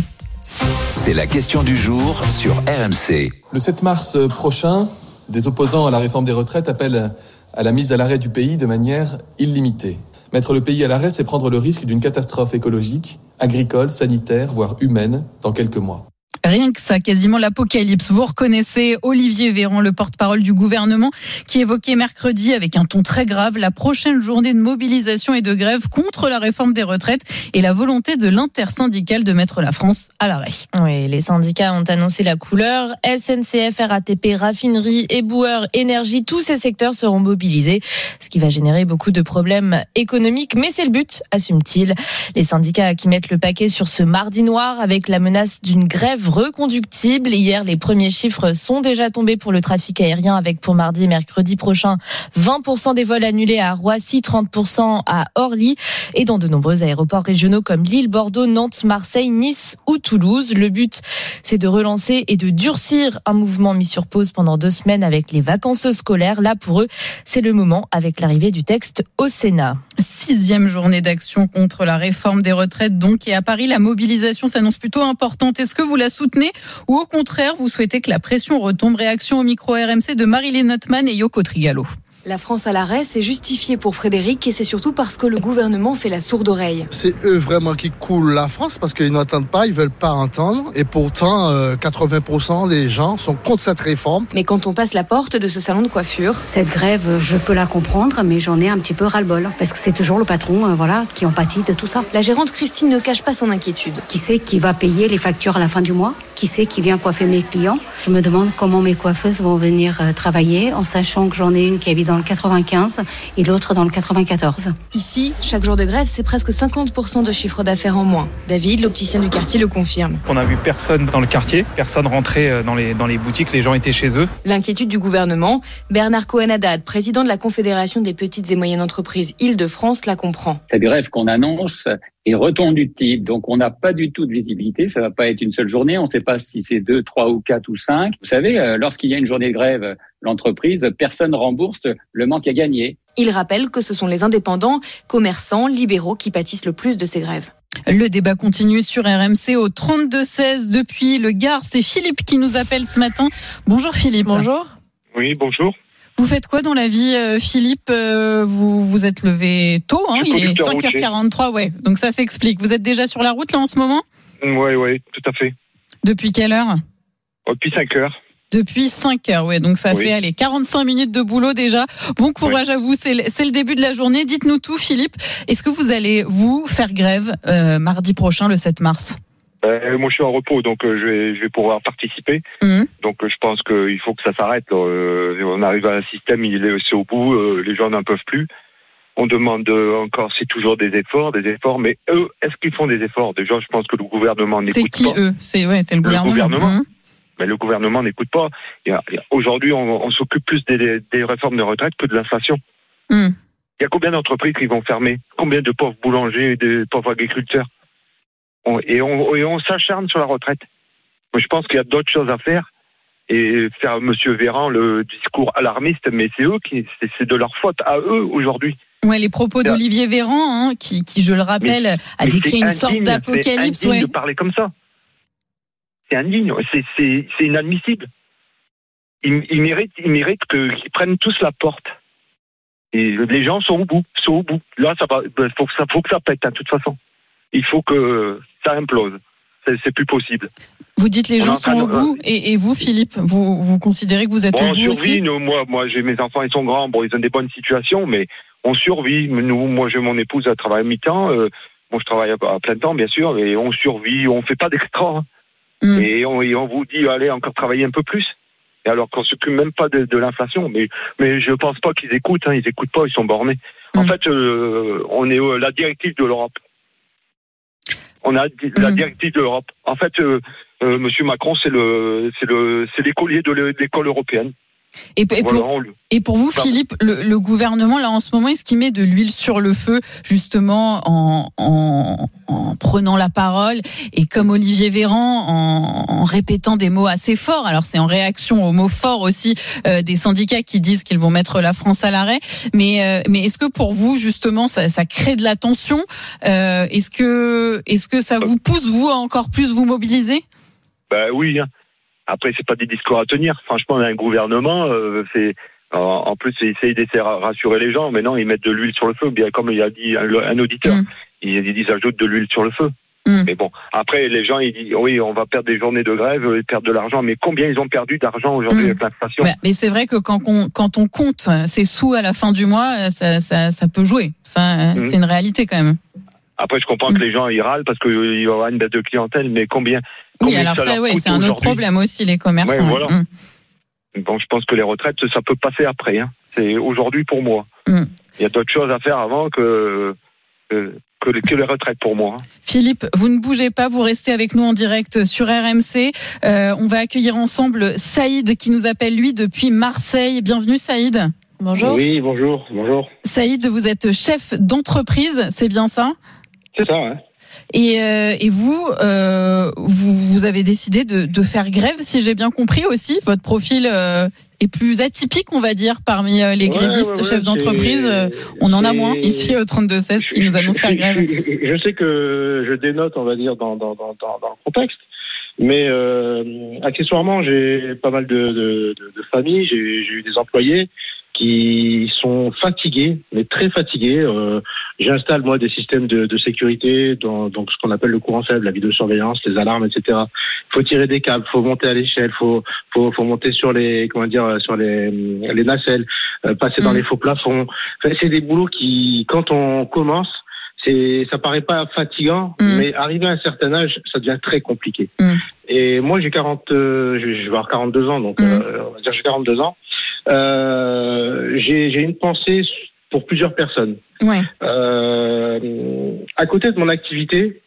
C'est la question du jour sur RMC. Le 7 mars prochain, des opposants à la réforme des retraites appellent à la mise à l'arrêt du pays de manière illimitée. Mettre le pays à l'arrêt, c'est prendre le risque d'une catastrophe écologique, agricole, sanitaire, voire humaine dans quelques mois. Rien que ça, quasiment l'apocalypse. Vous reconnaissez Olivier Véran, le porte-parole du gouvernement, qui évoquait mercredi avec un ton très grave la prochaine journée de mobilisation et de grève contre la réforme des retraites et la volonté de l'intersyndicale de mettre la France à l'arrêt. Oui, les syndicats ont annoncé la couleur. SNCF, RATP, raffinerie, éboueurs, énergie, tous ces secteurs seront mobilisés, ce qui va générer beaucoup de problèmes économiques. Mais c'est le but, assume-t-il. Les syndicats qui mettent le paquet sur ce mardi noir avec la menace d'une grève reconductible. Hier, les premiers chiffres sont déjà tombés pour le trafic aérien avec pour mardi et mercredi prochain 20% des vols annulés à Roissy, 30% à Orly et dans de nombreux aéroports régionaux comme Lille, Bordeaux, Nantes, Marseille, Nice ou Toulouse. Le but, c'est de relancer et de durcir un mouvement mis sur pause pendant deux semaines avec les vacances scolaires. Là, pour eux, c'est le moment avec l'arrivée du texte au Sénat. Sixième journée d'action contre la réforme des retraites, donc. Et à Paris, la mobilisation s'annonce plutôt importante. Est-ce que vous la soutenez ou au contraire, vous souhaitez que la pression retombe Réaction au micro RMC de Marilyn Notman et Yoko Trigalo. La France à l'arrêt, c'est justifié pour Frédéric et c'est surtout parce que le gouvernement fait la sourde oreille. C'est eux vraiment qui coulent la France parce qu'ils n'entendent pas, ils veulent pas entendre. Et pourtant, euh, 80% des gens sont contre cette réforme. Mais quand on passe la porte de ce salon de coiffure, Cette grève, je peux la comprendre, mais j'en ai un petit peu ras-le-bol. Parce que c'est toujours le patron, euh, voilà, qui en pâtit de tout ça. la gérante Christine ne cache pas son inquiétude. Qui c'est qui va payer les factures à la fin du mois? Qui c'est qui vient coiffer mes clients? Je me demande comment mes coiffeuses vont venir euh, travailler en sachant que j'en ai une qui habite dans le 95 et l'autre dans le 94. Ici, chaque jour de grève, c'est presque 50% de chiffre d'affaires en moins. David, l'opticien du quartier, le confirme. On a vu personne dans le quartier, personne rentrer euh, dans les, dans les boutiques, les gens étaient chez eux. L'inquiétude du gouvernement, Bernard Cohen-Haddad, président de la Confédération des petites et moyennes entreprises Île-de-France, la comprend. Cette grève qu'on annonce est reconductible, donc on n'a pas du tout de visibilité. Ça va pas être une seule journée. On ne sait pas si c'est deux, trois ou quatre ou cinq. Vous savez, euh, lorsqu'il y a une journée de grève, l'entreprise, personne rembourse le manque à gagner. Il rappelle que ce sont les indépendants, commerçants, libéraux qui pâtissent le plus de ces grèves. Le débat continue sur RMC au 32-16 depuis le Gard. C'est Philippe qui nous appelle ce matin. Bonjour Philippe. Bonjour. Oui, bonjour. Vous faites quoi dans la vie, euh, Philippe Euh, Vous vous êtes levé tôt, hein il est conducteur routier. 5h43, ouais. Donc ça s'explique. Vous êtes déjà sur la route là en ce moment? Oui, oui, tout à fait. Depuis quelle heure? Depuis 5 heures. Depuis 5 heures, ouais. Donc ça Oui. fait allez 45 minutes de boulot déjà. Bon courage à vous. C'est le, c'est le début de la journée. Dites-nous tout, Philippe. Est-ce que vous allez vous faire grève euh, mardi prochain, le 7 mars? Euh, moi, je suis en repos, donc euh, je, vais, je vais pouvoir participer. Mhm. Donc, euh, je pense qu'il faut que ça s'arrête. Euh, on arrive à un système, il est c'est au bout, les gens n'en peuvent plus. On demande encore, c'est toujours des efforts, des efforts, mais eux, est-ce qu'ils font des efforts? Déjà, je pense que le gouvernement C'est n'écoute qui pas. eux? C'est ouais, c'est le Le gouvernement. gouvernement. Mhm. Mais le gouvernement n'écoute pas. Aujourd'hui, on, on s'occupe plus des, des réformes de retraite que de l'inflation. Mhm. Il y a combien d'entreprises qui vont fermer? Combien de pauvres boulangers et de pauvres agriculteurs? On- Et on, et on s'acharne sur la retraite. Moi, je pense qu'il y a d'autres choses à faire. Et faire Monsieur Véran le discours alarmiste, mais c'est eux qui, c'est de leur faute à eux aujourd'hui. Ouais, les propos d'Olivier Véran, hein, qui, qui, je le rappelle, a décrit une sorte d'apocalypse. C'est Ouais. de parler comme ça. C'est indigne, c'est- inadmissible. ils, ils méritent, ils méritent qu'ils prennent tous la porte. Et les gens sont au bout, sont au bout. Là, ça va, ben, faut que ça, faut que ça pète, hein, de toute façon. Il faut que ça implose. C'est plus possible. Vous dites les On gens sont au bout et, et vous, Philippe, vous, vous considérez que vous êtes Bon, au on bout aussi survit. Nous, moi, moi, j'ai mes enfants, ils sont grands. Bon, ils ont des bonnes situations, mais on survit. Nous, moi, j'ai mon épouse, à mi-temps. Euh, moi, je travaille à, plein temps, bien sûr, et on survit. On fait pas d'extra. hein. Mm. Et, on, et on vous dit, allez, encore travailler un peu plus. Et alors qu'on s'occupe même pas de, de l'inflation. Mais, mais je pense pas qu'ils écoutent. Hein, ils écoutent pas. Ils sont bornés. En fait, euh, on est euh, la directive de l'Europe. On a la Mm. directive de l'Europe. En fait, euh, euh, Monsieur Macron, c'est le, c'est le, c'est l'écolier de l'é- de l'école européenne. Et, et Voilà, pour, et vous, Pardon. Philippe, le, le gouvernement, là, en ce moment, est-ce qu'il met de l'huile sur le feu, justement, en, en, en prenant la parole et comme Olivier Véran, en, en répétant des mots assez forts? Alors, c'est en réaction aux mots forts aussi euh, des syndicats qui disent qu'ils vont mettre la France à l'arrêt. Mais, euh, mais est-ce que pour vous, justement, ça, ça crée de la tension? Euh, Est-ce que, est-ce que ça vous pousse, vous, à encore plus vous mobiliser? Ben oui. hein. Après, c'est pas des discours à tenir. Franchement, un gouvernement, euh, c'est en, plus, c'est essayer d'essayer de rassurer les gens. Mais non, ils mettent de l'huile sur le feu. Bien comme il a dit un, un auditeur, Mm. ils, ils ajoutent de l'huile sur le feu. Mm. Mais bon, après, les gens, ils disent, oui, on va perdre des journées de grève, euh, perdre de l'argent. Mais combien ils ont perdu d'argent aujourd'hui Mm. avec l'inflation? Ouais, mais c'est vrai que quand on, quand on compte ses sous à la fin du mois, euh, ça, ça, ça peut jouer. Ça, euh, Mhm. c'est une réalité quand même. Après, je comprends Mm. que les gens ils râlent parce qu'il va y avoir une baisse de clientèle. Mais combien Oui, alors ça, ouais, c'est un autre problème aussi, les commerçants. Ouais, voilà. Mm. Bon, je pense que les retraites, ça peut passer après. Hein. C'est aujourd'hui pour moi. Mm. Il y a d'autres choses à faire avant que, que, que les, que les retraites pour moi. hein. Philippe, vous ne bougez pas, vous restez avec nous en direct sur RMC. Euh, on va accueillir ensemble Saïd qui nous appelle lui depuis Marseille. Bienvenue Saïd. Bonjour. Oui, bonjour, bonjour. Saïd, vous êtes chef d'entreprise, c'est bien ça? C'est ça, ouais. Et, euh, et vous, euh, vous, vous avez décidé de, de faire grève, si j'ai bien compris aussi. Votre profil euh, est plus atypique, on va dire, parmi les grévistes, ouais, ouais, chefs d'entreprise. On en a moins ici au 32-16 qui nous annoncent faire grève. Je, sais que je dénote, on va dire, dans, dans, dans, dans, le contexte. Mais accessoirement, j'ai pas mal de, de, de, familles, j'ai j'ai eu des employés qui sont fatigués, mais très fatigués. Euh, J'installe moi des systèmes de, de sécurité, dans, donc ce qu'on appelle le courant faible, la vidéosurveillance, les alarmes, etc. Il faut tirer des câbles, faut monter à l'échelle, faut, faut, faut monter sur les comment dire sur les, les nacelles, euh, passer dans Mm. les faux plafonds. Enfin, c'est des boulots qui, quand on commence, c'est ça paraît pas fatigant, Mm. mais arrivé à un certain âge, ça devient très compliqué. Mm. Et moi, j'ai 40, euh, je vais avoir 42 ans, donc euh, on va dire j'ai 42 ans. Euh, j'ai une pensée pour plusieurs personnes. Ouais. Euh, à côté de mon activité,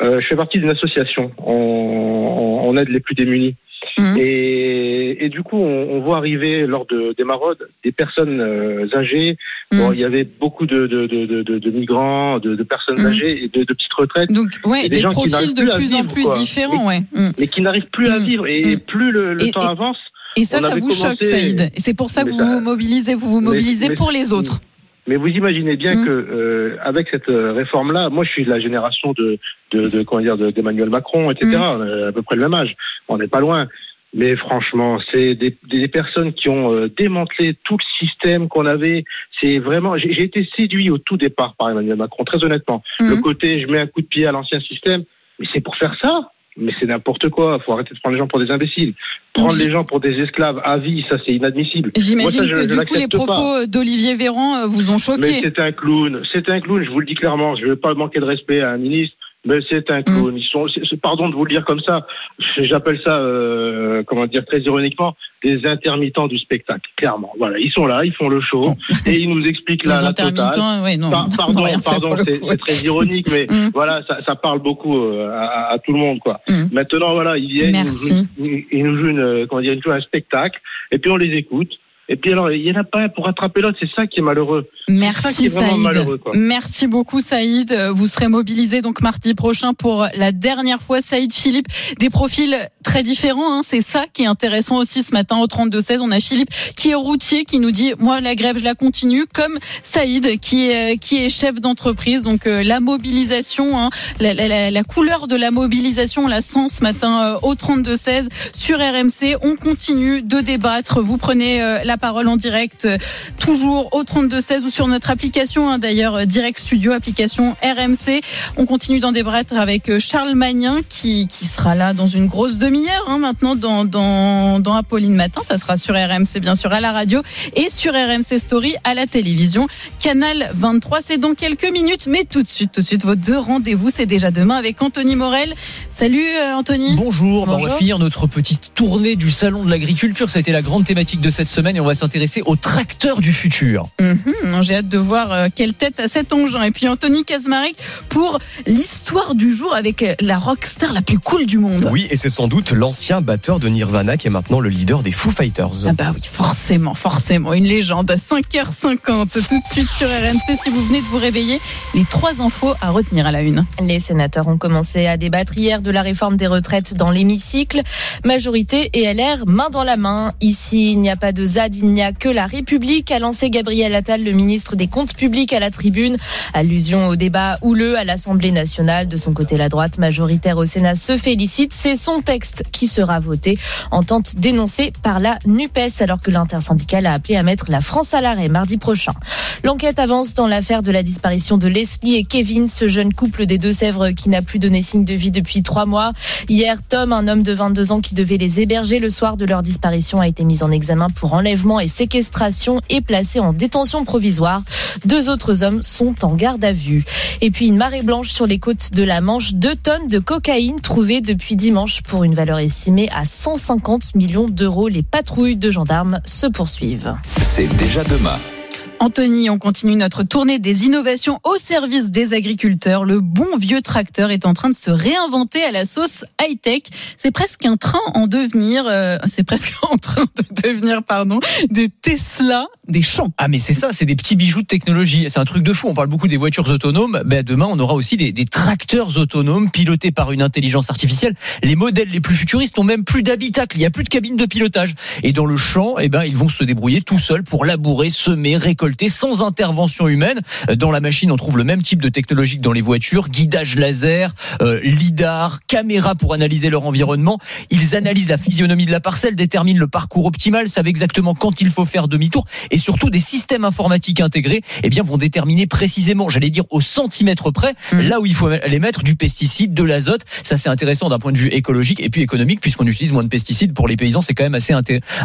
euh, je fais partie d'une association. On, on- on aide les plus démunis. Mhm. Et, et du coup, on, on voit arriver lors de, des maraudes des personnes euh, âgées. Bon, Mhm. il y avait beaucoup de, de, de, de, de- de migrants, de, de personnes Mhm. âgées et de, de petites retraites. Donc, ouais, Et des, gens qui profils n'arrivent de plus plus en vivre, plus quoi. différents, ouais. Mais qui n'arrivent plus à vivre. Et plus le, le temps avance. Et ça, on ça vous choque, Saïd. Et c'est pour ça que Mais vous ça- vous mobilisez, vous vous mobilisez mais- pour les autres. Mais vous imaginez bien Mm. que euh, avec cette euh, réforme-là, moi je suis de la génération de, de, de comment dire de- d'Emmanuel Macron, etc. Mm. À peu près le même âge. On n'est pas loin. Mais franchement, c'est des, des personnes qui ont euh, démantelé tout le système qu'on avait. C'est vraiment. J'ai j'ai été séduit au tout départ par Emmanuel Macron, très honnêtement. Mm. Le côté, je mets un coup de pied à l'ancien système, mais c'est pour faire ça. Mais c'est n'importe quoi. Faut arrêter de prendre les gens pour des imbéciles. Prendre les gens pour des esclaves à vie, ça c'est inadmissible. J'imagine je- que je du coup, les propos d'Olivier Véran euh, vous ont Mais choqué. c'est un clown, c'est un clown, je vous le dis clairement, je ne veux pas manquer de respect à un ministre, mais c'est un clown. Ils sont, pardon de vous le dire comme ça, j'appelle ça, euh, comment dire, très ironiquement, des intermittents du spectacle, clairement. Voilà, ils sont là, ils font le show, et ils nous expliquent la, la totale. intermittents, ouais, non. Par- on pardon, pardon, c'est très ironique, mais Mm. voilà, ça, ça parle beaucoup euh, à, à tout le monde, quoi. Mm. Maintenant, voilà, ils viennent, ils nous, Merci. jouent, ils- ils nous jouent une, comment dire, ils nous jouent un spectacle, et puis on les écoute. Et puis alors, il y en a pas un pour rattraper l'autre, c'est ça qui est malheureux. Ça qui Merci est vraiment Saïd. malheureux, quoi. Merci beaucoup Saïd. Euh, Vous serez mobilisé donc mardi prochain pour la dernière fois. Saïd Philippe, des profils très différents. Hein. C'est ça qui est intéressant aussi ce matin au 32-16. On a Philippe qui est routier qui nous dit moi la grève je la continue comme Saïd qui est qui est chef d'entreprise. Donc euh, la mobilisation, hein, la, la, la, couleur de la mobilisation, on la sent ce matin euh, au 32-16 sur RMC. On continue de débattre. Vous prenez euh, la parole en direct toujours au 32-16 ou sur notre application hein, d'ailleurs Direct Studio, application RMC. On continue d'en débattre avec Charles Magnin qui, qui sera là dans une grosse demi-heure hein, maintenant dans, dans, dans Apolline Matin. Ça sera sur RMC bien sûr à la radio et sur RMC Story à la télévision. Canal 23, c'est dans quelques minutes, mais tout de suite, tout de suite, vos deux rendez-vous, c'est déjà demain avec Anthony Morel. Salut euh, Anthony. Bonjour, Bonjour. on va finir notre petite tournée du Salon de l'Agriculture. Ça a été la grande thématique de cette semaine et on va s'intéresser aux tracteurs du futur. -hmm. J'ai hâte de voir euh, quelle tête a cet engin. Et puis Anthony Kazmarek pour l'histoire du jour avec la rockstar la plus cool du monde. Oui, et c'est sans doute l'ancien batteur de Nirvana qui est maintenant le leader des Foo Fighters. Ah bah oui, forcément, forcément. Une légende à 5h50 tout de suite sur RMC si vous venez de vous réveiller. Les trois infos à retenir à la une. Les sénateurs ont commencé à débattre hier de la réforme des retraites dans l'hémicycle. Majorité et LR main dans la main. Ici, il n'y a pas de ZAD, il n'y a que la République, a lancé Gabriel Attal, le ministre des Comptes publics à la tribune. Allusion au débat houleux à l'Assemblée nationale. De son côté, la droite majoritaire au Sénat se félicite. C'est son texte qui sera voté en tente dénoncée par la NUPES alors que l'intersyndicale a appelé à mettre la France à l'arrêt mardi prochain. L'enquête avance dans l'affaire de la disparition de Leslie et Kevin, ce jeune couple des Deux-Sèvres qui n'a plus donné signe de vie depuis trois mois. Hier, Tom, un homme de 22 ans qui devait les héberger le soir de leur disparition, a été mis en examen pour enlèvement et séquestration et placé en détention provisoire. Deux autres hommes sont en garde à vue. Et puis une marée blanche sur les côtes de la Manche, deux tonnes de cocaïne trouvées depuis dimanche pour une valeur estimée à 150 millions d'euros. Les patrouilles de gendarmes se poursuivent. C'est déjà demain. Anthony, on continue notre tournée des innovations au service des agriculteurs. Le bon vieux tracteur est en train de se réinventer à la sauce high-tech. C'est presque un train en devenir, euh, c'est presque en train de devenir, pardon, des Tesla des champs. Ah mais c'est ça, c'est des petits bijoux de technologie. C'est un truc de fou. On parle beaucoup des voitures autonomes. Ben, demain, on aura aussi des, des tracteurs autonomes pilotés par une intelligence artificielle. Les modèles les plus futuristes n'ont même plus d'habitacle. Il n'y a plus de cabine de pilotage. Et dans le champ, eh ben, ils vont se débrouiller tout seuls pour labourer, semer, récolter sans intervention humaine. Dans la machine, on trouve le même type de technologie que dans les voitures, guidage laser, euh, lidar, caméra pour analyser leur environnement. Ils analysent la physionomie de la parcelle, déterminent le parcours optimal, savent exactement quand il faut faire demi-tour et surtout des systèmes informatiques intégrés eh bien, vont déterminer précisément, j'allais dire au centimètre près, mmh. là où il faut les mettre du pesticide, de l'azote. Ça, c'est intéressant d'un point de vue écologique et puis économique puisqu'on utilise moins de pesticides pour les paysans. C'est quand même assez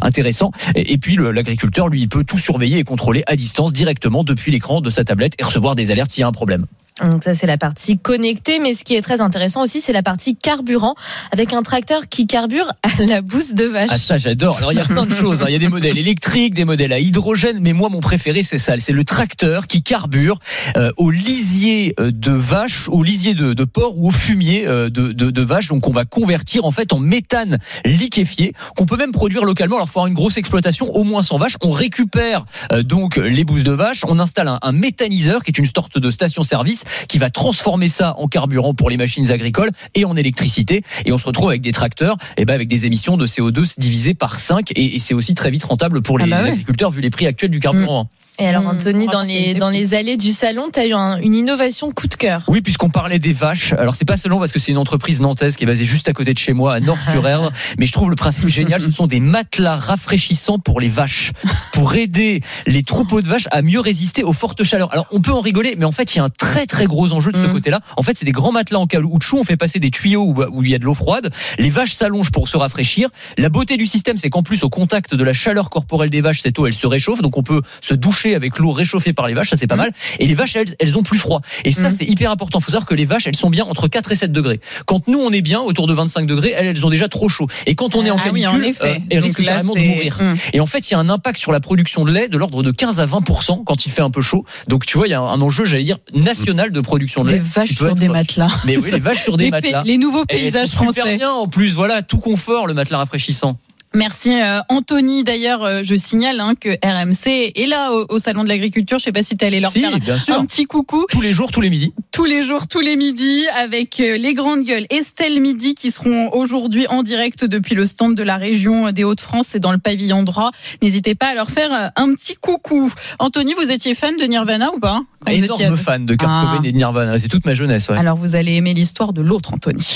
intéressant. Et, et puis, l'agriculteur, lui, il peut tout surveiller et contrôler à distance directement depuis l'écran de sa tablette et recevoir des alertes s'il y a un problème. Donc ça c'est la partie connectée, mais ce qui est très intéressant aussi c'est la partie carburant avec un tracteur qui carbure à la bouse de vache. Ah ça j'adore. Alors il y a plein de choses. Hein. Il y a des modèles électriques, des modèles à hydrogène, mais moi mon préféré c'est ça, c'est le tracteur qui carbure euh, au lisier euh, de vache, au lisier de, de porc ou au fumier euh, de, de, de, vache. Donc on va convertir en fait en méthane liquéfié qu'on peut même produire localement. Alors faut avoir une grosse exploitation, au moins sans vache. On récupère euh, donc les bousses de vache, on installe un, un méthaniseur qui est une sorte de station-service qui va transformer ça en carburant pour les machines agricoles et en électricité. Et on se retrouve avec des tracteurs et ben avec des émissions de CO2 divisées par 5 et, et c'est aussi très vite rentable pour les ah bah ouais. agriculteurs vu les prix actuels du carburant. Mmh. Et alors mmh, Anthony, dans les dans les allées du salon, tu as eu un, une innovation coup de cœur. Oui, puisqu'on parlait des vaches. Alors c'est pas seulement parce que c'est une entreprise nantaise qui est basée juste à côté de chez moi, à Nord-sur-Erdre, mais je trouve le principe génial. Ce sont des matelas rafraîchissants pour les vaches, pour aider les troupeaux de vaches à mieux résister aux fortes chaleurs. Alors on peut en rigoler, mais en fait il y a un très très gros enjeu de ce mmh. côté-là. En fait, c'est des grands matelas en caoutchouc. On fait passer des tuyaux où, où il y a de l'eau froide. Les vaches s'allongent pour se rafraîchir. La beauté du système, c'est qu'en plus au contact de la chaleur corporelle des vaches, cette eau elle se réchauffe, donc on peut se doucher avec l'eau réchauffée par les vaches, ça c'est pas mmh. mal. Et les vaches, elles, elles ont plus froid. Et ça, mmh. c'est hyper important. Faut savoir que les vaches, elles sont bien entre 4 et 7 degrés. Quand nous, on est bien autour de 25 degrés, elles, elles ont déjà trop chaud. Et quand on est en ah canicule, oui, en euh, elles risquent carrément de mourir. Mmh. Et en fait, il y a un impact sur la production de lait de l'ordre de 15 à 20% quand il fait un peu chaud. Donc tu vois, il y a un enjeu, j'allais dire, national de production de lait. Les vaches sur des matelas. Mais oui, les vaches sur des les matelas. Les nouveaux paysages français. Super bien en plus, voilà, tout confort, le matelas rafraîchissant. Merci euh, Anthony. D'ailleurs, euh, je signale hein, que RMC est là au, au salon de l'agriculture. Je sais pas si tu allé leur Si, faire un petit coucou. Tous les jours, tous les midis. Tous les jours, tous les midis, avec euh, les grandes gueules. Estelle Midi qui seront aujourd'hui en direct depuis le stand de la région des Hauts-de-France et dans le pavillon droit. N'hésitez pas à leur faire euh, un petit coucou. Anthony, vous étiez fan de Nirvana ou pas? Quand vous étiez Énorme fan de Kurt Ah. Cobain et de Nirvana. C'est toute ma jeunesse. ouais. Alors vous allez aimer l'histoire de l'autre Anthony.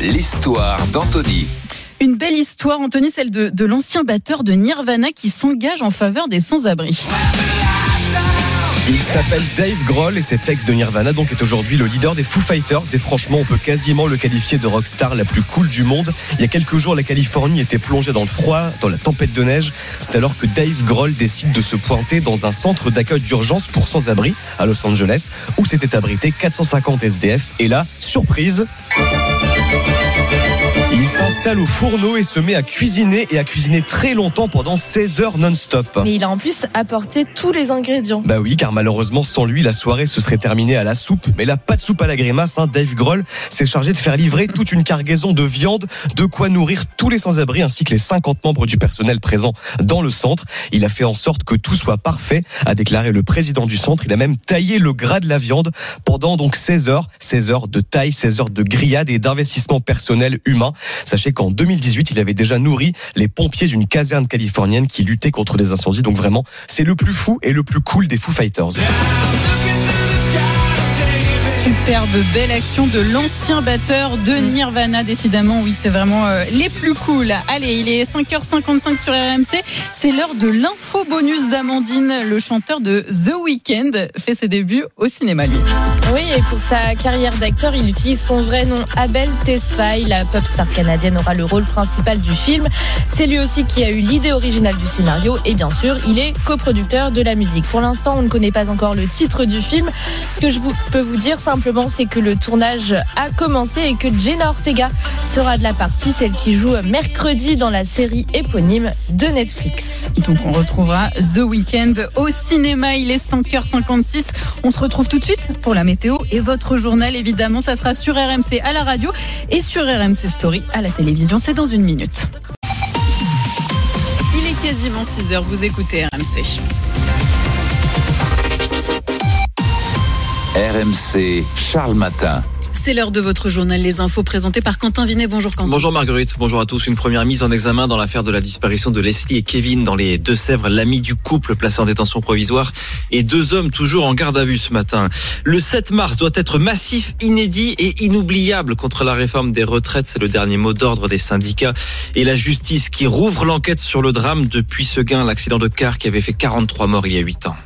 L'histoire d'Anthony. Une belle histoire, Anthony, celle de, l'ancien batteur de Nirvana qui s'engage en faveur des sans-abri. Il s'appelle Dave Grohl et cet ex de Nirvana donc est aujourd'hui le leader des Foo Fighters et franchement on peut quasiment le qualifier de rockstar la plus cool du monde. Il y a quelques jours la Californie était plongée dans le froid, dans la tempête de neige. C'est alors que Dave Grohl décide de se pointer dans un centre d'accueil d'urgence pour sans-abri à Los Angeles où s'étaient abrités 450 SDF et là, surprise s'installe au fourneau et se met à cuisiner et à cuisiner très longtemps pendant 16 heures non-stop. Mais il a en plus apporté tous les ingrédients. Bah oui, car malheureusement, sans lui, la soirée se serait terminée à la soupe. Mais là, pas de soupe à la grimace. Hein. Dave Grohl s'est chargé de faire livrer toute une cargaison de viande, de quoi nourrir tous les sans-abri ainsi que les 50 membres du personnel présent dans le centre. Il a fait en sorte que tout soit parfait, a déclaré le président du centre. Il a même taillé le gras de la viande pendant donc 16 heures. 16 heures de taille, 16 heures de grillade et d'investissement personnel humain. Sachez qu'en 2018, il avait déjà nourri les pompiers d'une caserne californienne qui luttait contre des incendies. Donc vraiment, c'est le plus fou et le plus cool des Foo Fighters. Superbe belle action de l'ancien batteur de Nirvana. Décidément, oui, c'est vraiment euh, les plus cool. Allez, il est 5h55 sur RMC. C'est l'heure de l'info bonus d'Amandine. Le chanteur de The Weeknd fait ses débuts au cinéma, lui. Oui, et pour sa carrière d'acteur, il utilise son vrai nom, Abel Tesfaye. La pop star canadienne aura le rôle principal du film. C'est lui aussi qui a eu l'idée originale du scénario et bien sûr, il est coproducteur de la musique. Pour l'instant, on ne connaît pas encore le titre du film. Ce que je peux vous dire simplement, c'est que le tournage a commencé et que Jenna Ortega sera de la partie, celle qui joue mercredi dans la série éponyme de Netflix. Donc on retrouvera The Weeknd au cinéma. Il est 5h56. On se retrouve tout de suite pour la météo et votre journal. Évidemment, ça sera sur RMC à la radio et sur RMC Story à la télévision. C'est dans une minute. Il est quasiment 6h. Vous écoutez RMC. RMC Charles Matin. C'est l'heure de votre journal Les Infos présenté par Quentin Vinet. Bonjour Quentin. Bonjour Marguerite, bonjour à tous. Une première mise en examen dans l'affaire de la disparition de Leslie et Kevin dans les Deux-Sèvres. L'ami du couple placé en détention provisoire et deux hommes toujours en garde à vue ce matin. Le 7 mars doit être massif, inédit et inoubliable contre la réforme des retraites. C'est le dernier mot d'ordre des syndicats et la justice qui rouvre l'enquête sur le drame depuis ce gain, l'accident de car qui avait fait 43 morts il y a 8 ans.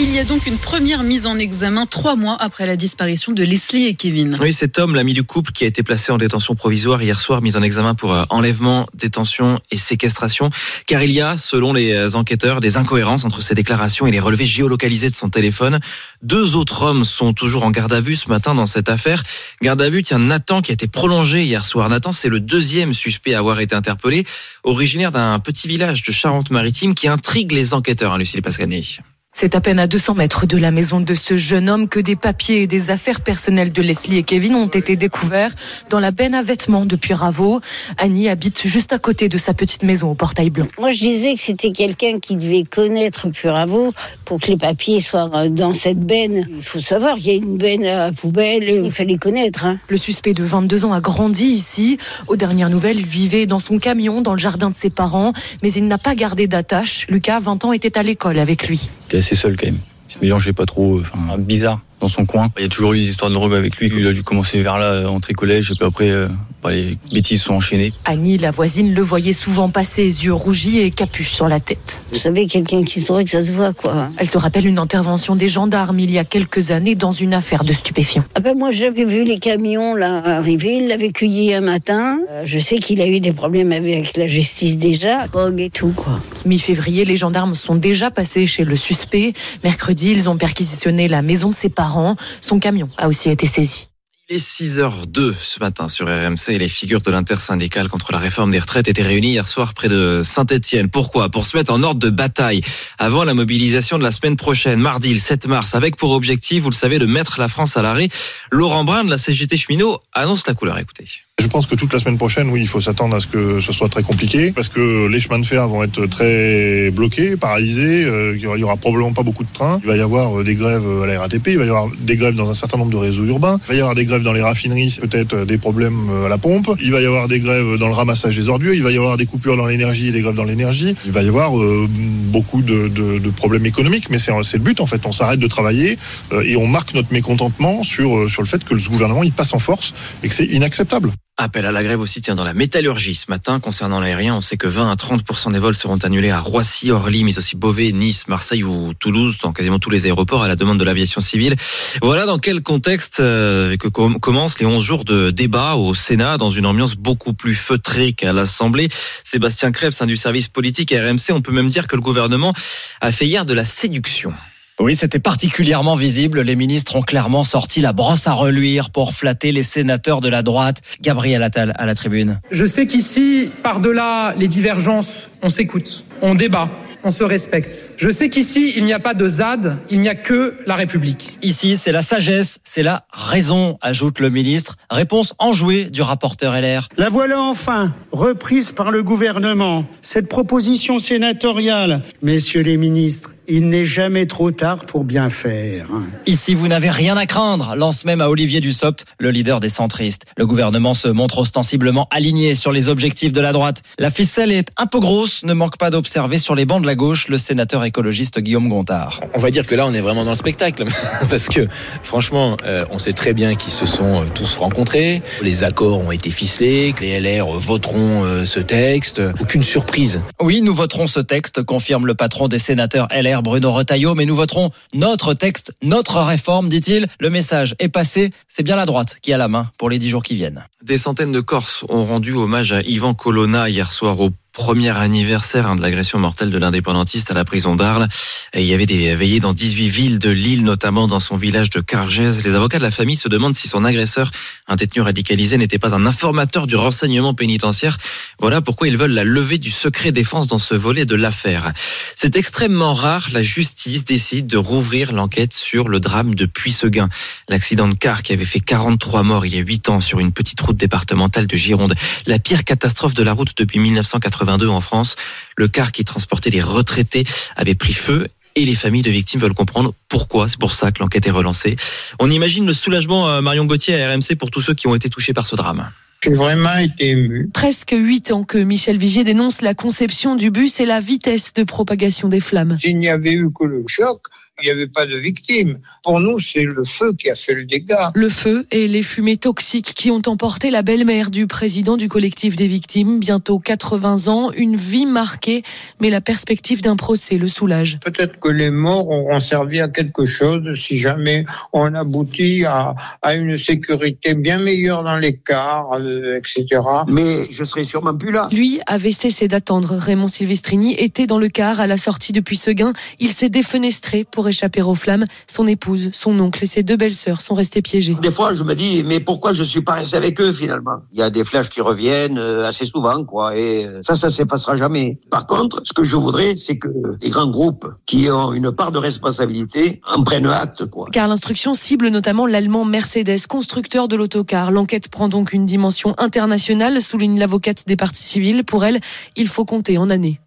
Il y a donc une première mise en examen trois mois après la disparition de Leslie et Kevin. Oui, cet homme, l'ami du couple, qui a été placé en détention provisoire hier soir, mis en examen pour euh, enlèvement, détention et séquestration, car il y a, selon les euh, enquêteurs, des incohérences entre ses déclarations et les relevés géolocalisés de son téléphone. Deux autres hommes sont toujours en garde à vue ce matin dans cette affaire. Garde à vue, tiens, Nathan, qui a été prolongé hier soir. Nathan, c'est le deuxième suspect à avoir été interpellé, originaire d'un petit village de Charente-Maritime qui intrigue les enquêteurs, hein, Lucille Pascani. C'est à peine à 200 mètres de la maison de ce jeune homme que des papiers et des affaires personnelles de Leslie et Kevin ont été découverts dans la benne à vêtements depuis Raveau. Annie habite juste à côté de sa petite maison au portail blanc. Moi, je disais que c'était quelqu'un qui devait connaître Puravo pour que les papiers soient euh, dans cette benne. Il faut savoir qu'il y a une benne à poubelle, il fallait connaître. Hein. Le suspect de 22 ans a grandi ici. Aux dernières nouvelles, il vivait dans son camion dans le jardin de ses parents, mais il n'a pas gardé d'attache. Lucas, 20 ans, était à l'école avec lui. Assez seul quand même. Il se mélangeait pas trop, enfin, bizarre dans son coin. Il y a toujours eu des histoires de drogue avec lui. Il a dû commencer vers là, entrée collège, et puis après, euh, les bêtises sont enchaînées. Annie, la voisine, le voyait souvent passer, yeux rougis et capuche sur la tête. Vous savez, quelqu'un qui se drogue, ça se voit, quoi. Elle se rappelle une intervention des gendarmes il y a quelques années dans une affaire de stupéfiants. Ah ben, moi, j'avais vu les camions là arriver, il l'avait cueilli un matin. Euh, je sais qu'il a eu des problèmes avec la justice déjà, drogue et tout, quoi. Mi-février, les gendarmes sont déjà passés chez le suspect. Mercredi, ils ont perquisitionné la maison de ses parents. Son camion a aussi été saisi. Il est 6h02 ce matin sur RMC les figures de l'intersyndicale contre la réforme des retraites étaient réunies hier soir près de Saint-Etienne. Pourquoi? Pour se mettre en ordre de bataille avant la mobilisation de la semaine prochaine, mardi le 7 mars, avec pour objectif, vous le savez, de mettre la France à l'arrêt. Laurent Brun de la CGT Cheminot annonce la couleur. Écoutez. Je pense que toute la semaine prochaine, oui, il faut s'attendre à ce que ce soit très compliqué parce que les chemins de fer vont être très bloqués, paralysés. Euh, il y aura probablement pas beaucoup de trains. Il va y avoir euh, des grèves à la RATP, il va y avoir des grèves dans un certain nombre de réseaux urbains. Il va y avoir des grèves dans les raffineries, peut-être des problèmes à la pompe. Il va y avoir des grèves dans le ramassage des ordures. Il va y avoir des coupures dans l'énergie et des grèves dans l'énergie. Il va y avoir euh, beaucoup de, de, de, problèmes économiques, mais c'est le but en fait. On s'arrête de travailler euh, et on marque notre mécontentement sur, euh, sur le fait que le gouvernement il passe en force et que c'est inacceptable. Appel à la grève aussi tiens dans la métallurgie ce matin concernant l'aérien. On sait que 20 à 30% des vols seront annulés à Roissy, Orly, mais aussi Beauvais, Nice, Marseille ou Toulouse, dans quasiment tous les aéroports à la demande de l'aviation civile. Voilà dans quel contexte euh, que commencent les 11 jours de débat au Sénat dans une ambiance beaucoup plus feutrée qu'à l'Assemblée. Sébastien Krebs, un du service politique RMC, on peut même dire que le gouvernement a fait hier de la séduction. Oui, c'était particulièrement visible. Les ministres ont clairement sorti la brosse à reluire pour flatter les sénateurs de la droite. Gabriel Attal à la tribune. Je sais qu'ici, par-delà les divergences, on s'écoute, on débat on se respecte. Je sais qu'ici, il n'y a pas de ZAD, il n'y a que la République. Ici, c'est la sagesse, c'est la raison, ajoute le ministre. Réponse enjouée du rapporteur LR. La voilà enfin, reprise par le gouvernement. Cette proposition sénatoriale, messieurs les ministres, il n'est jamais trop tard pour bien faire. Ici, vous n'avez rien à craindre, lance même à Olivier Dussopt, le leader des centristes. Le gouvernement se montre ostensiblement aligné sur les objectifs de la droite. La ficelle est un peu grosse, ne manque pas d'observer sur les bancs de la gauche le sénateur écologiste Guillaume Gontard. On va dire que là, on est vraiment dans le spectacle, parce que franchement, euh, on sait très bien qu'ils se sont euh, tous rencontrés, les accords ont été ficelés, que les LR voteront euh, ce texte, aucune surprise. Oui, nous voterons ce texte, confirme le patron des sénateurs Bruno Retailleau, mais nous voterons notre texte, notre réforme, dit-il. Le message est passé, c'est bien la droite qui a la main pour les dix jours qui viennent. Des centaines de Corses ont rendu hommage à Ivan Colonna hier soir au premier anniversaire hein, de l'agression mortelle de l'indépendantiste à la prison d'Arles. Il y avait des veillées dans 18 villes de l'île, notamment dans son village de Cargès. Les avocats de la famille se demandent si son agresseur, un détenu radicalisé, n'était pas un informateur du renseignement pénitentiaire. Voilà pourquoi ils veulent la levée du secret défense dans ce volet de l'affaire. C'est extrêmement rare, la justice décide de rouvrir l'enquête sur le drame de Puisseguin. L'accident de car qui avait fait 43 morts il y a 8 ans sur une petite route départementale de Gironde. La pire catastrophe de la route depuis 1980 en France. Le car qui transportait les retraités avait pris feu et les familles de victimes veulent comprendre pourquoi. C'est pour ça que l'enquête est relancée. On imagine le soulagement euh, Marion Gauthier à RMC pour tous ceux qui ont été touchés par ce drame. J'ai vraiment été ému. Presque huit ans que Michel Vigier dénonce la conception du bus et la vitesse de propagation des flammes. S'il n'y avait eu que le choc, il n'y avait pas de victimes. Pour nous, c'est le feu qui a fait le dégât. Le feu et les fumées toxiques qui ont emporté la belle-mère du président du collectif des victimes, bientôt 80 ans, une vie marquée, mais la perspective d'un procès le soulage. Peut-être que les morts auront servi à quelque chose si jamais on aboutit à, à une sécurité bien meilleure dans les cars, euh, etc. Mais je serai sûrement plus là. Lui avait cessé d'attendre. Raymond Silvestrini était dans le car à la sortie depuis Seguin. Il s'est défenestré pour échapper aux flammes. Son épouse, son oncle et ses deux belles-sœurs sont restés piégés. Des fois, je me dis, mais pourquoi je suis pas resté avec eux finalement? Il y a des flashs qui reviennent euh, assez souvent, quoi. Et euh, ça, ça s'effacera jamais. Par contre, ce que je voudrais, c'est que les grands groupes qui ont une part de responsabilité en prennent acte, quoi. Car l'instruction cible notamment l'allemand Mercedes, constructeur de l'autocar. L'enquête prend donc une dimension internationale, souligne l'avocate des parties civiles. Pour elle, il faut compter en années.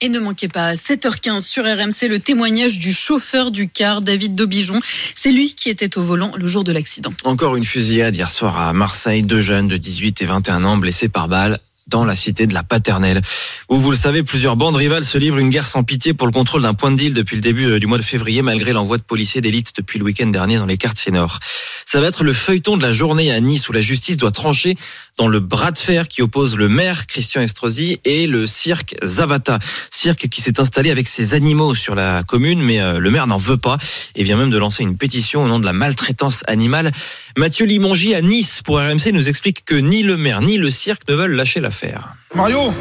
Et ne manquez pas à 7h15 sur RMC le témoignage du chauffeur du car, David Daubijon. C'est lui qui était au volant le jour de l'accident. Encore une fusillade hier soir à Marseille. Deux jeunes de 18 et 21 ans blessés par balle dans la cité de la Paternelle. Où vous le savez, plusieurs bandes rivales se livrent une guerre sans pitié pour le contrôle d'un point de deal depuis le début euh, du mois de février, malgré l'envoi de policiers d'élite depuis le week-end dernier dans les quartiers nord. Ça va être le feuilleton de la journée à Nice où la justice doit trancher dans le bras de fer qui oppose le maire Christian Estrosi et le cirque Zavata. Cirque qui s'est installé avec ses animaux sur la commune, mais euh, le maire n'en veut pas et vient même de lancer une pétition au nom de la maltraitance animale. Mathieu Limongi à Nice pour RMC nous explique que ni le maire ni le cirque ne veulent lâcher Mario,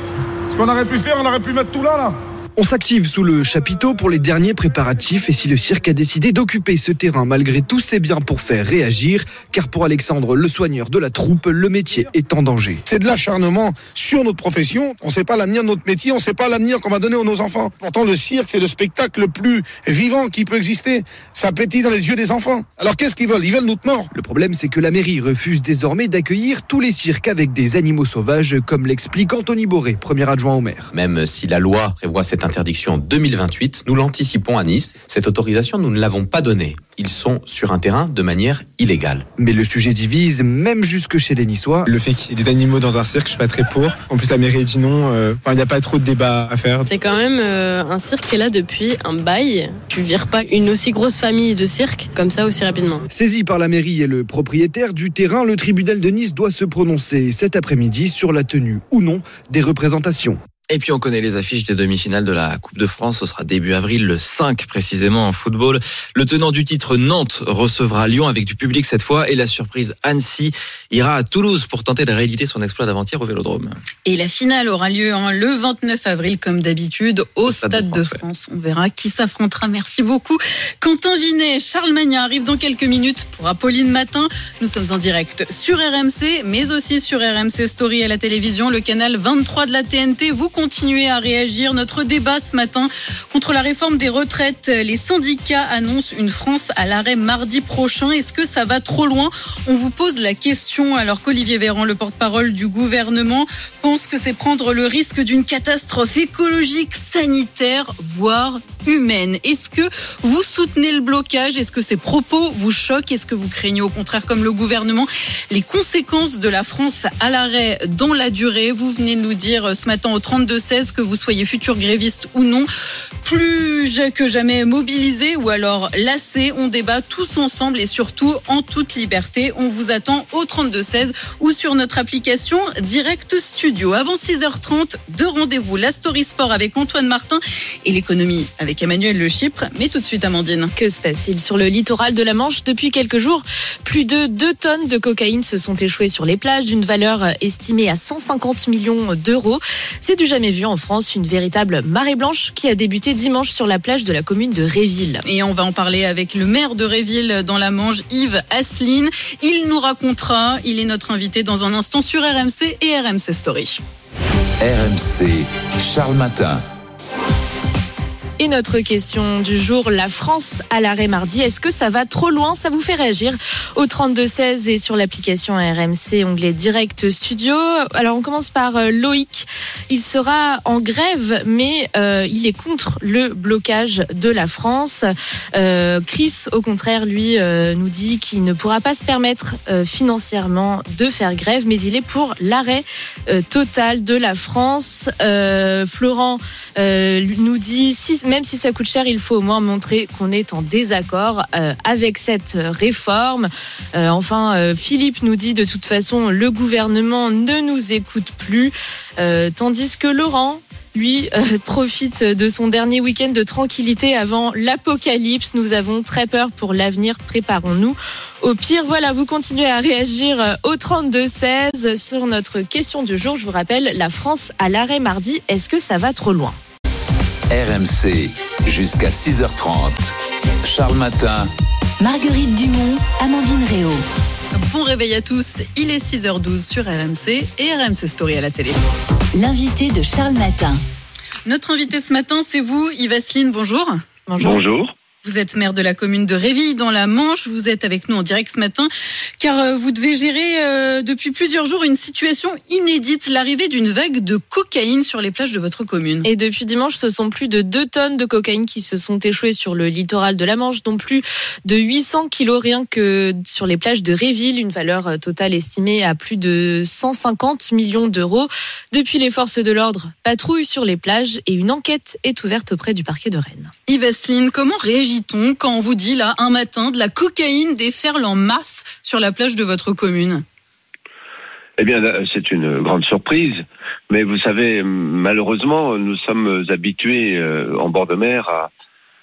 ce qu'on aurait pu faire, on aurait pu mettre tout là, là. On s'active sous le chapiteau pour les derniers préparatifs et si le cirque a décidé d'occuper ce terrain malgré tous ses biens pour faire réagir, car pour Alexandre, le soigneur de la troupe, le métier est en danger. C'est de l'acharnement sur notre profession. On ne sait pas l'avenir de notre métier, on ne sait pas l'avenir qu'on va donner à nos enfants. Pourtant, le cirque, c'est le spectacle le plus vivant qui peut exister. Ça pétille dans les yeux des enfants. Alors qu'est-ce qu'ils veulent? Ils veulent notre mort. Le problème, c'est que la mairie refuse désormais d'accueillir tous les cirques avec des animaux sauvages, comme l'explique Anthony Boré, premier adjoint au maire. Même si la loi prévoit cette interdiction en 2028, nous l'anticipons à Nice. Cette autorisation, nous ne l'avons pas donnée. Ils sont sur un terrain de manière illégale. Mais le sujet divise, même jusque chez les Niçois. Le fait qu'il y ait des animaux dans un cirque, je suis pas très pour. En plus, la mairie dit non. euh, enfin, Il n'y a pas trop de débat à faire. C'est quand même euh, un cirque qui est là depuis un bail. Tu vires pas une aussi grosse famille de cirque comme ça aussi rapidement. Saisi par la mairie et le propriétaire du terrain, le tribunal de Nice doit se prononcer cet après-midi sur la tenue ou non des représentations. Et puis on connaît les affiches des demi-finales de la Coupe de France. Ce sera début avril, le 5 précisément en football. Le tenant du titre Nantes recevra Lyon avec du public cette fois. Et la surprise Annecy ira à Toulouse pour tenter de rééditer son exploit d'avant-hier au Vélodrome. Et la finale aura lieu hein, le 29 avril, comme d'habitude, au Stade, de France. On verra qui s'affrontera. Merci beaucoup. Quentin Vinet, Charles Magnin arrivent dans quelques minutes pour Apolline Matin. Nous sommes en direct sur RMC, mais aussi sur RMC Story à la télévision, le canal 23 de la TNT. Vous continuez à réagir. Notre débat ce matin contre la réforme des retraites. Les syndicats annoncent une France à l'arrêt mardi prochain. Est-ce que ça va trop loin? On vous pose la question alors qu'Olivier Véran, le porte-parole du gouvernement, pense que c'est prendre le risque d'une catastrophe écologique, sanitaire, voire humaine. Est-ce que vous soutenez le blocage? Est-ce que ces propos vous choquent? Est-ce que vous craignez au contraire, comme le gouvernement, les conséquences de la France à l'arrêt dans la durée? Vous venez de nous dire ce matin au 32-16 que vous soyez futur gréviste ou non, plus que jamais mobilisé ou alors lassé. On débat tous ensemble et surtout en toute liberté. On vous attend au 32-16 ou sur notre application Direct Studio. Avant 6h30, deux rendez-vous. La Story Sport avec Antoine Martin et l'économie avec Emmanuel Le Chypre. Mais tout de suite, Amandine. Que se passe-t-il sur le littoral de la Manche? Depuis quelques jours Plus de 2 tonnes de cocaïne se sont échouées sur les plages d'une valeur estimée à 150 millions d'euros. C'est du jamais vu en France, une véritable marée blanche qui a débuté dimanche sur la plage de la commune de Réville. Et on va en parler avec le maire de Réville dans la Manche, Yves Asseline. Il nous racontera, il est notre invité dans un instant sur RMC et RMC Story. RMC, Charles Matin. Et notre question du jour, la France à l'arrêt mardi, est-ce que ça va trop loin? Ça vous fait réagir au 32-16 et sur l'application RMC, onglet Direct Studio. Alors on commence par euh, Loïc. Il sera en grève, mais euh, il est contre le blocage de la France. Euh, Chris, au contraire, lui, nous dit qu'il ne pourra pas se permettre financièrement de faire grève, mais il est pour l'arrêt total de la France. Florent nous dit, si, même si ça coûte cher, il faut au moins montrer qu'on est en désaccord euh, avec cette réforme. Euh, enfin, euh, Philippe nous dit, de toute façon, le gouvernement ne nous écoute plus, Euh, tandis que Laurent, lui euh, profite de son dernier week-end de tranquillité avant l'apocalypse. Nous avons très peur pour l'avenir. Préparons-nous. Au pire, voilà, vous continuez à réagir euh, au 32-16 sur notre question du jour. Je vous rappelle, la France à l'arrêt mardi. Est-ce que ça va trop loin? RMC, jusqu'à 6h30. Charles Matin. Marguerite Dumont, Amandine Réau. Bon réveil à tous, il est 6h12 sur RMC et RMC Story à la télé. L'invité de Charles Matin. Notre invité ce matin, c'est vous, Yves Asseline, bonjour. Bonjour. Vous êtes maire de la commune de Réville dans la Manche. Vous êtes avec nous en direct ce matin car euh, vous devez gérer euh, depuis plusieurs jours une situation inédite, l'arrivée d'une vague de cocaïne sur les plages de votre commune. Et depuis dimanche, ce sont plus de 2 tonnes de cocaïne qui se sont échouées sur le littoral de la Manche, dont plus de 800 kilos rien que sur les plages de Réville, une valeur euh, totale estimée à plus de 150 millions d'euros. Depuis, les forces de l'ordre patrouillent sur les plages et une enquête est ouverte auprès du parquet de Rennes. Yves Asseline, comment réagit-on quand on vous dit là un matin de la cocaïne déferle en masse sur la plage de votre commune? Eh bien, c'est une grande surprise. Mais vous savez, malheureusement, nous sommes habitués euh, en bord de mer à,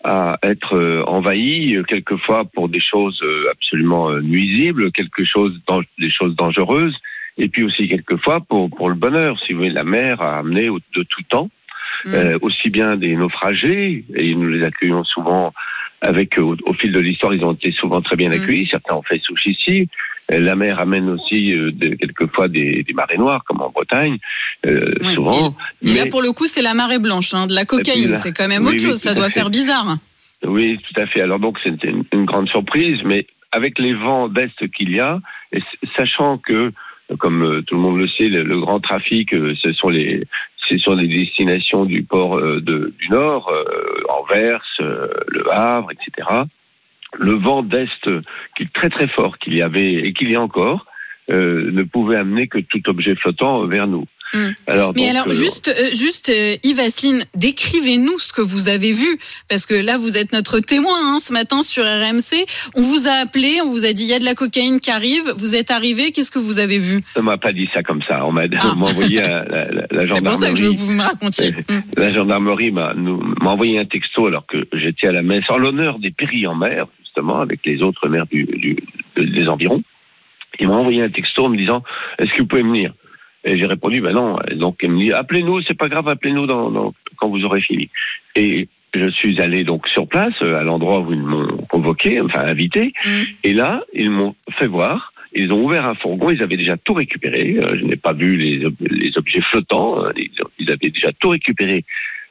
à être euh, envahis, quelquefois pour des choses euh, absolument nuisibles, quelque chose, des choses dangereuses, et puis aussi quelquefois pour, pour le bonheur. Si vous voulez, la mer a amené au- de tout temps Mm. aussi bien des naufragés, et nous les accueillons souvent avec, au, au fil de l'histoire, ils ont été souvent très bien Mm. accueillis. Certains ont fait souche ici. Euh, La mer amène aussi euh, de- quelquefois des, des marées noires, comme en Bretagne, euh, souvent. Et là, Mais- pour le coup, c'est la marée blanche, hein, de la cocaïne. là- C'est quand même oui, autre oui, chose. Ça doit fait. faire bizarre. Oui, tout à fait. Alors donc c'était une, une grande surprise, mais avec les vents d'est qu'il y a, et sachant que, comme euh, tout le monde le sait, le, grand trafic, euh, ce sont les destinations du port euh, du Nord, Anvers, Le Havre, etc. Le vent d'est, qui est très très fort, qu'il y avait et qu'il y a encore, ne pouvait amener que tout objet flottant vers nous. Mm. Alors, Mais donc, alors, euh, juste, euh, juste euh, Yves Asseline, décrivez-nous ce que vous avez vu, parce que là, vous êtes notre témoin hein, ce matin sur RMC. On vous a appelé, on vous a dit il y a de la cocaïne qui arrive. Vous êtes arrivé, qu'est-ce que vous avez vu? On m'a pas dit ça comme ça. On m'a m'a envoyé à la, la, la Ah. C'est pour ça que je veux que vous me racontiez. Euh, La gendarmerie m'a m'a envoyé un texto alors que j'étais à la messe en l'honneur des péris en mer, justement, avec les autres maires du, du- de- des environs. Ils m'ont envoyé un texto en me disant Est-ce que vous pouvez venir? Et j'ai répondu Ben non. Et donc ils me dit Appelez-nous, c'est pas grave, appelez-nous dans, dans- quand vous aurez fini. Et je suis allé donc sur place, euh, à l'endroit où ils m'ont convoqué, enfin invité. Et là, ils m'ont fait voir. Ils ont ouvert un fourgon. Ils avaient déjà tout récupéré. Euh, je n'ai pas vu les, les objets flottants. euh, Ils, avaient déjà tout récupéré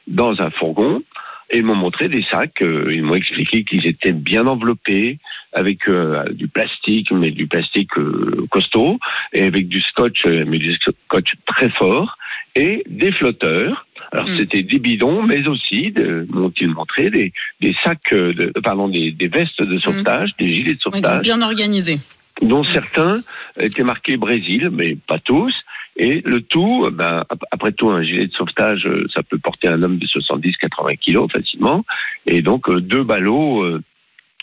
dans un fourgon. Et ils m'ont montré des sacs. Ils m'ont expliqué qu'ils étaient bien enveloppés avec euh, du plastique, mais du plastique euh, costaud, et avec du scotch, euh, mais du scotch très fort, et des flotteurs. Alors c'était des bidons, mais aussi, de- m'ont-ils montré, des, des sacs, de, pardon, des, des vestes de sauvetage, des gilets de sauvetage bien organisé. dont certains étaient marqués Brésil, mais pas tous. Et le tout, ben, ap- après tout, un gilet de sauvetage, ça peut porter un homme de 70-80 kilos facilement. Et donc, deux ballots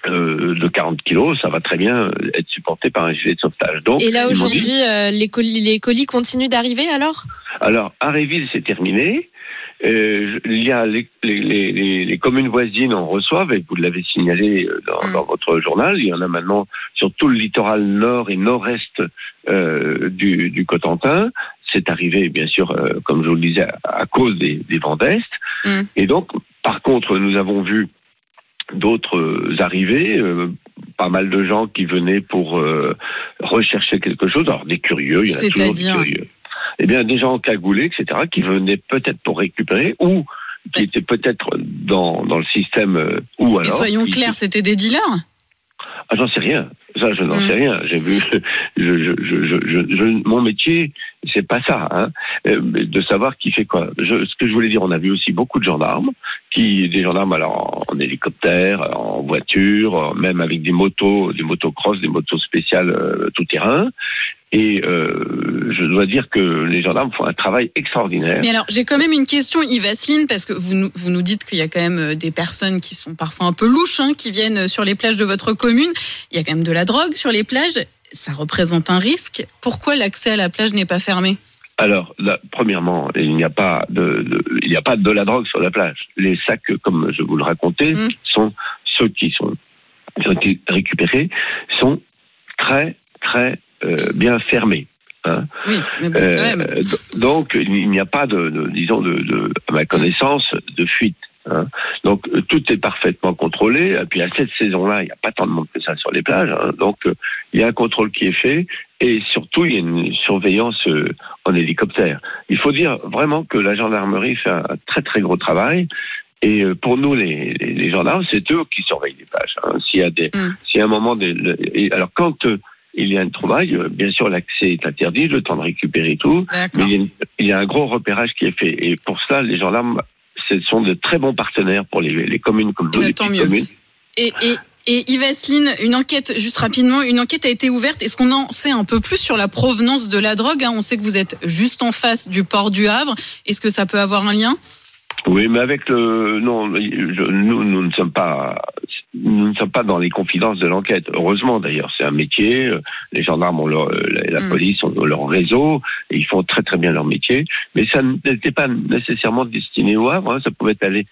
euh, de 40 kilos, ça va très bien être supporté par un gilet de sauvetage. Donc, Et là aujourd'hui, dit- euh, les, colis, les colis continuent d'arriver alors? Alors, à Réville, c'est terminé. Euh, il y a les, les, les, les- les communes voisines en reçoivent, et vous l'avez signalé euh, dans, dans votre journal. Il y en a maintenant sur tout le littoral nord et nord-est du, du Cotentin. C'est arrivé, bien sûr, comme je vous le disais, à, à cause des, des vents d'est. Et donc, par contre, nous avons vu d'autres arrivées, euh, pas mal de gens qui venaient pour euh, rechercher quelque chose. Alors, des curieux, il y en a toujours des curieux eh bien, des gens cagoulés, etc., qui venaient peut-être pour récupérer ou qui étaient peut-être dans, dans le système euh, ou Mais alors. soyons qui- clairs, c'était des dealers? Ah, j'en sais rien. Ça, je n'en Mm. sais rien. J'ai vu. Je, je, je, mon métier, c'est pas ça. Hein, euh, de savoir qui fait quoi. Ce que je voulais dire, on a vu aussi beaucoup de gendarmes, qui des gendarmes alors en, en hélicoptère, en voiture, même avec des motos, des motocross, des motos spéciales euh, tout terrain. Et euh, je dois dire que les gendarmes font un travail extraordinaire. Mais alors, j'ai quand même une question, Yves Asseline, parce que vous nous, vous nous dites qu'il y a quand même des personnes qui sont parfois un peu louches, hein, qui viennent sur les plages de votre commune. Il y a quand même de la drogue sur les plages. Ça représente un risque. Pourquoi l'accès à la plage n'est pas fermé? Alors, là, premièrement, il n'y a pas de, de- il n'y a pas de la drogue sur la plage. Les sacs, comme je vous le racontais, sont ceux qui sont, qui ont été récupérés sont très très euh, bien fermés. hein. Oui, mais bon, Euh, donc, il n'y a pas de, de- disons, de, de- à ma connaissance, de fuite. Hein. Donc, euh, tout est parfaitement contrôlé. Et puis, à cette saison-là, il n'y a pas tant de monde que ça sur les plages. hein. Donc, euh, il y a un contrôle qui est fait. Et surtout, il y a une surveillance euh, en hélicoptère. Il faut dire vraiment que la gendarmerie fait un très, très gros travail. Et pour nous, les, les, les gendarmes, c'est eux qui surveillent les plages. hein. S'il y a des, s'il y a un moment, des, le- et alors quand euh, il y a une trouvaille, bien sûr, l'accès est interdit, le temps de récupérer tout, mais il y, a il y a un gros repérage qui est fait. Et pour ça, les gendarmes, ce sont de très bons partenaires pour les, les communes comme nous, les petites mieux. communes. Et, et, et Yves Asseline, une enquête, juste rapidement, une enquête a été ouverte. Est-ce qu'on en sait un peu plus sur la provenance de la drogue hein? On sait que vous êtes juste en face du port du Havre. Est-ce que ça peut avoir un lien? Oui, mais avec le non, nous, nous ne sommes pas, nous ne sommes pas dans les confidences de l'enquête. Heureusement, d'ailleurs, c'est un métier. euh, Les gendarmes ont leur, euh, la, Mm. police ont leur réseau et ils font très très bien leur métier. Mais ça n'était pas nécessairement destiné au Havre. hein, ça pouvait aller.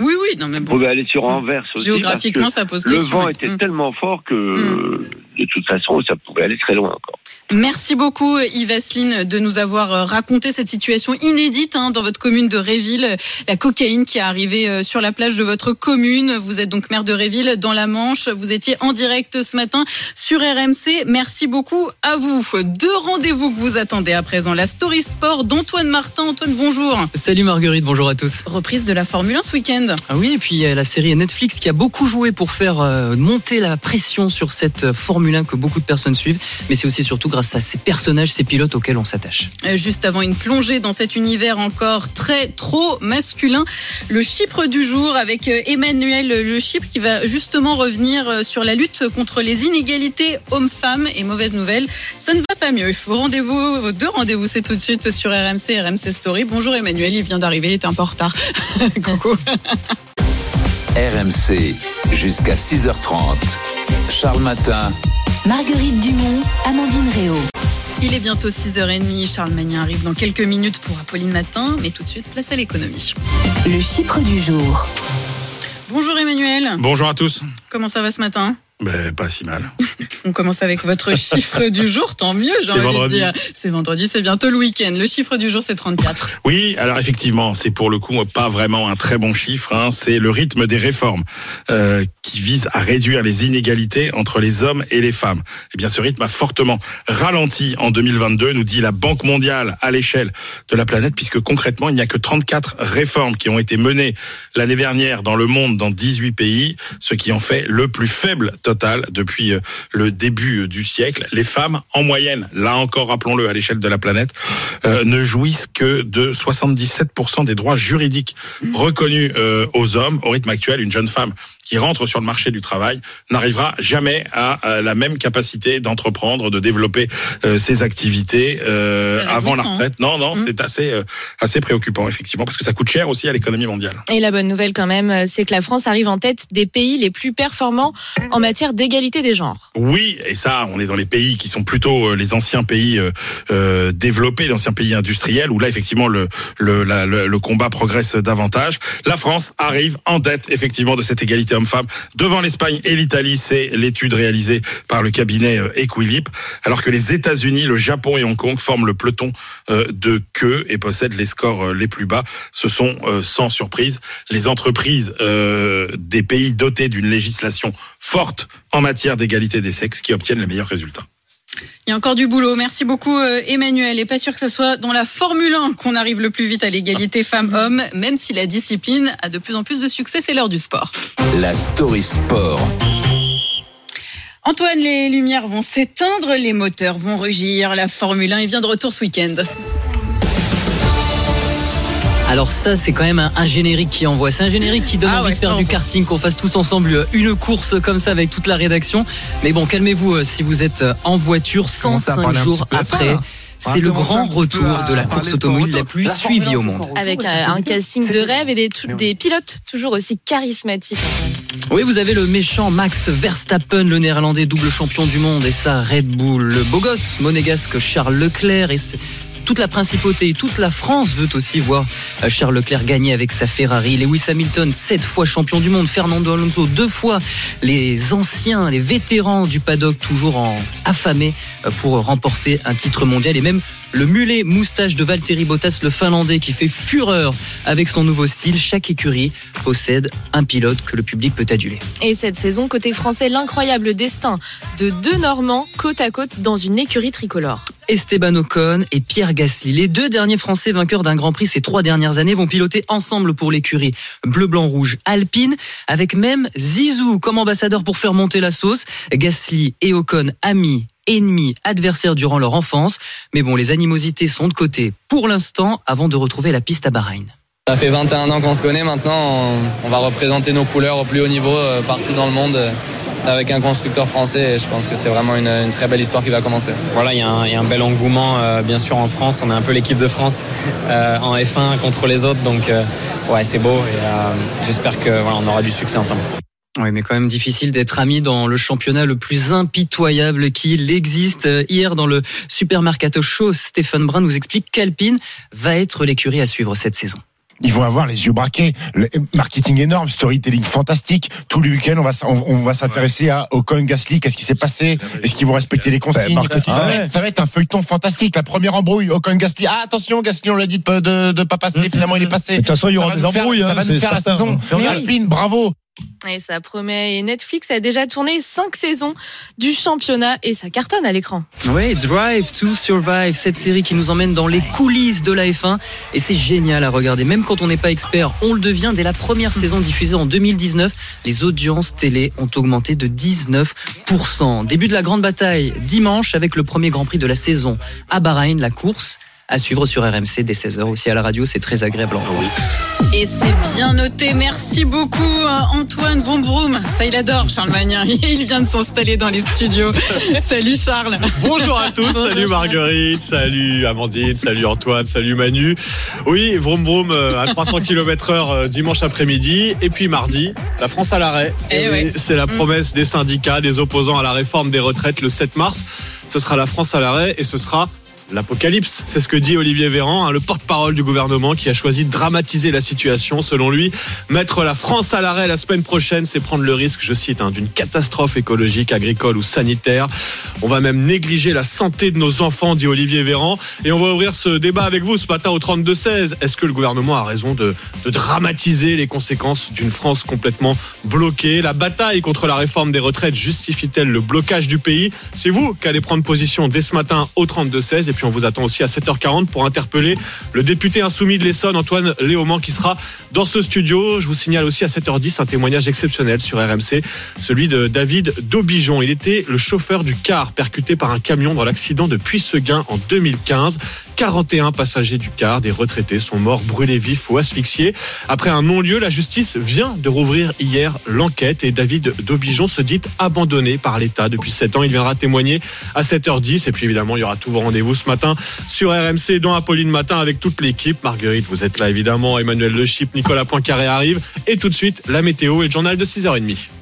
Oui, oui, non mais bon. pouvait aller sur Anvers aussi. Géographiquement, parce que ça pose Le question, vent oui. était Mm. tellement fort que, de toute façon, ça pouvait aller très loin encore. Merci beaucoup Yves Asseline de nous avoir euh, raconté cette situation inédite hein, dans votre commune de Réville, la cocaïne qui est arrivée euh, sur la plage de votre commune. Vous êtes donc maire de Réville dans la Manche. Vous étiez en direct ce matin sur RMC. Merci beaucoup à vous. Deux rendez-vous que vous attendez à présent. La Story Sport d'Antoine Martin. Antoine, bonjour. Salut Marguerite, bonjour à tous. Reprise de la Formule 1 ce week-end. Ah oui, et puis la série Netflix qui a beaucoup joué pour faire euh, monter la pression sur cette Formule 1 que beaucoup de personnes suivent. Mais c'est aussi surtout grâce à ces personnages, ces pilotes auxquels on s'attache. Euh, Juste avant une plongée dans cet univers encore très trop masculin, le Chypre du jour avec euh, Emmanuel Le Chypre qui va justement revenir euh, sur la lutte contre les inégalités hommes-femmes et mauvaise nouvelle, ça ne va pas mieux. Vos rendez-vous, vos deux rendez-vous, c'est tout de suite sur RMC, RMC Story. Bonjour Emmanuel, il vient d'arriver, il était un peu en retard. Coucou. RMC, jusqu'à 6h30. Charles Matin. Marguerite Dumont, Amandine Réau. Il est bientôt 6h30. Charles Magnin arrive dans quelques minutes pour Apolline Matin, mais tout de suite, place à l'économie. Le Chypre du jour. Bonjour Emmanuel. Bonjour à tous. Comment ça va ce matin? Pas si mal. On commence avec votre chiffre du jour, tant mieux, j'ai C'est envie vendredi. de dire. C'est vendredi, c'est bientôt le week-end. Le chiffre du jour, c'est 34. Oui, alors effectivement, c'est pour le coup pas vraiment un très bon chiffre. hein. C'est le rythme des réformes euh, qui vise à réduire les inégalités entre les hommes et les femmes. Eh bien, ce rythme a fortement ralenti en 2022, nous dit la Banque mondiale à l'échelle de la planète, puisque concrètement, il n'y a que 34 réformes qui ont été menées l'année dernière dans le monde, dans 18 pays, ce qui en fait le plus faible depuis euh, le début du siècle. Les femmes, en moyenne, là encore, rappelons-le, à l'échelle de la planète, euh, ne jouissent que de 77% des droits juridiques reconnus euh, aux hommes. Au rythme actuel, une jeune femme qui rentre sur le marché du travail n'arrivera jamais à, euh, la même capacité d'entreprendre, de développer euh, ses activités euh, avant la réjouissant, retraite. Non, non, c'est assez euh, assez préoccupant effectivement parce que ça coûte cher aussi à l'économie mondiale. Et la bonne nouvelle quand même, c'est que la France arrive en tête des pays les plus performants en matière d'égalité des genres. Oui, et ça, on est dans les pays qui sont plutôt les anciens pays développés, les anciens pays industriels, où là, effectivement, le, le, la- le, le combat progresse davantage. La France arrive en tête, effectivement, de cette égalité devant l'Espagne et l'Italie. C'est l'étude réalisée par le cabinet euh, Equilib, alors que les États-Unis, le Japon et Hong Kong forment le peloton euh, de queue et possèdent les scores euh, les plus bas. Ce sont, sans surprise, les entreprises des pays dotés d'une législation forte en matière d'égalité des sexes qui obtiennent les meilleurs résultats. Il y a encore du boulot. Merci beaucoup euh, Emmanuel. Et pas sûr que ce soit dans la Formule 1 qu'on arrive le plus vite à l'égalité femmes-hommes, même si la discipline a de plus en plus de succès. C'est l'heure du sport. La Story Sport. Antoine, les lumières vont s'éteindre, les moteurs vont rugir. La Formule 1 est vient de retour ce week-end. Alors ça, c'est quand même un, un générique qui envoie. C'est un générique qui donne Ah envie ouais, de faire du karting, qu'on fasse tous ensemble euh, une course comme ça avec toute la rédaction. Mais bon, calmez-vous euh, si vous êtes euh, en voiture Commencez à 105 parler un jours après. C'est le grand retour de la course automobile la plus suivie au 1, monde. Avec un casting de rêve et des, des pilotes toujours aussi charismatiques. Oui, vous avez le méchant Max Verstappen, le néerlandais double champion du monde, et sa Red Bull. Le beau gosse monégasque Charles Leclerc et toute la principauté, toute la France veut aussi voir euh, Charles Leclerc gagner avec sa Ferrari. Lewis Hamilton, sept fois champion du monde. Fernando Alonso, deux fois. Les anciens, les vétérans du paddock, toujours en affamés euh, pour remporter un titre mondial. Et même le mulet moustache de Valtteri Bottas, le finlandais, qui fait fureur avec son nouveau style. Chaque écurie possède un pilote que le public peut aduler. Et cette saison, côté français, l'incroyable destin de deux Normands côte à côte dans une écurie tricolore. Esteban Ocon et Pierre Gasly. Les deux derniers Français vainqueurs d'un Grand Prix ces trois dernières années vont piloter ensemble pour l'écurie bleu, blanc, rouge alpine, avec même Zizou comme ambassadeur pour faire monter la sauce. Gasly et Ocon, amis, ennemis, adversaires durant leur enfance. Mais bon, les animosités sont de côté pour l'instant avant de retrouver la piste à Bahreïn. Ça fait 21 ans qu'on se connaît maintenant, on, va représenter nos couleurs au plus haut niveau euh, partout dans le monde euh, avec un constructeur français et je pense que c'est vraiment une, une très belle histoire qui va commencer. Voilà, il y, a un- il y a un bel engouement, euh, bien sûr, en France. On est un peu l'équipe de France euh, en F1 contre les autres. Donc, euh, ouais, c'est beau et euh, j'espère que voilà, on aura du succès ensemble. Oui, mais quand même difficile d'être ami dans le championnat le plus impitoyable qu'il existe. Hier, dans le Supermercato Show, Stéphane Brun nous explique qu'Alpine va être l'écurie à suivre cette saison. ils vont avoir les yeux braqués. Le marketing énorme, storytelling fantastique. Tout le week-end, on va, s- on, on va s'intéresser à Ocon, Gasly. Qu'est-ce qui s'est passé? Est-ce qu'ils vont respecter les consignes? Marketing. ça, va Ah être, ça va être un feuilleton fantastique. La première embrouille, Ocon, Gasly. Ah attention, Gasly, on l'a dit de, de pas passer. Finalement, il est passé. De toute façon, il y aura des faire- embrouilles, Ça hein, va nous faire la saison. Alpine, bravo. Et ça promet. Et Netflix a déjà tourné cinq saisons du championnat et ça cartonne à l'écran. Ouais, Drive to Survive, cette série qui nous emmène dans les coulisses de la F1 et c'est génial à regarder. Même quand on n'est pas expert, on le devient. Dès la première saison diffusée en 2019, les audiences télé ont augmenté de 19%. Début de la grande bataille dimanche avec le premier Grand Prix de la saison à Bahreïn, la course à suivre sur RMC dès 16h aussi à la radio, c'est très agréable. en vrai. Et c'est bien noté. Merci beaucoup, euh, Antoine Vroom Vroom. Ça, il adore, Charles Magnin. Il vient de s'installer dans les studios. Salut, Charles. Bonjour à tous, salut Marguerite, salut Amandine, salut Antoine, salut Manu. Oui, vroom vroom euh, à 300 km heure euh, dimanche après-midi. Et puis mardi, la France à l'arrêt. Eh ouais. oui, C'est la promesse des syndicats, des opposants à la réforme des retraites le 7 mars. Ce sera la France à l'arrêt et ce sera L'apocalypse, c'est ce que dit Olivier Véran, hein, le porte-parole du gouvernement qui a choisi de dramatiser la situation. Selon lui, mettre la France à l'arrêt la semaine prochaine, c'est prendre le risque, je cite, hein, d'une catastrophe écologique, agricole ou sanitaire. On va même négliger la santé de nos enfants, dit Olivier Véran. Et on va ouvrir ce débat avec vous ce matin au 32-16. Est-ce que le gouvernement a raison de, dramatiser les conséquences d'une France complètement bloquée? La bataille contre la réforme des retraites justifie-t-elle le blocage du pays? C'est vous qui allez prendre position dès ce matin au 32-16. Et on vous attend aussi à 7h40 pour interpeller le député insoumis de l'Essonne, Antoine Léaumont, qui sera dans ce studio. Je vous signale aussi à 7h10 un témoignage exceptionnel sur RMC, celui de David Daubijon. Il était le chauffeur du car percuté par un camion dans l'accident de Puisseguin en 2015. 41 passagers du car, des retraités, sont morts brûlés vifs ou asphyxiés. Après un non-lieu, la justice vient de rouvrir hier l'enquête et David Daubijon se dit abandonné par l'État depuis 7 ans. Il viendra témoigner à 7h10 et puis évidemment, il y aura tous vos rendez-vous ce matin sur RMC dans Apolline Matin avec toute l'équipe. Marguerite, vous êtes là évidemment. Emmanuel Le Chip, Nicolas Poincaré arrive et tout de suite la météo et le journal de 6h30.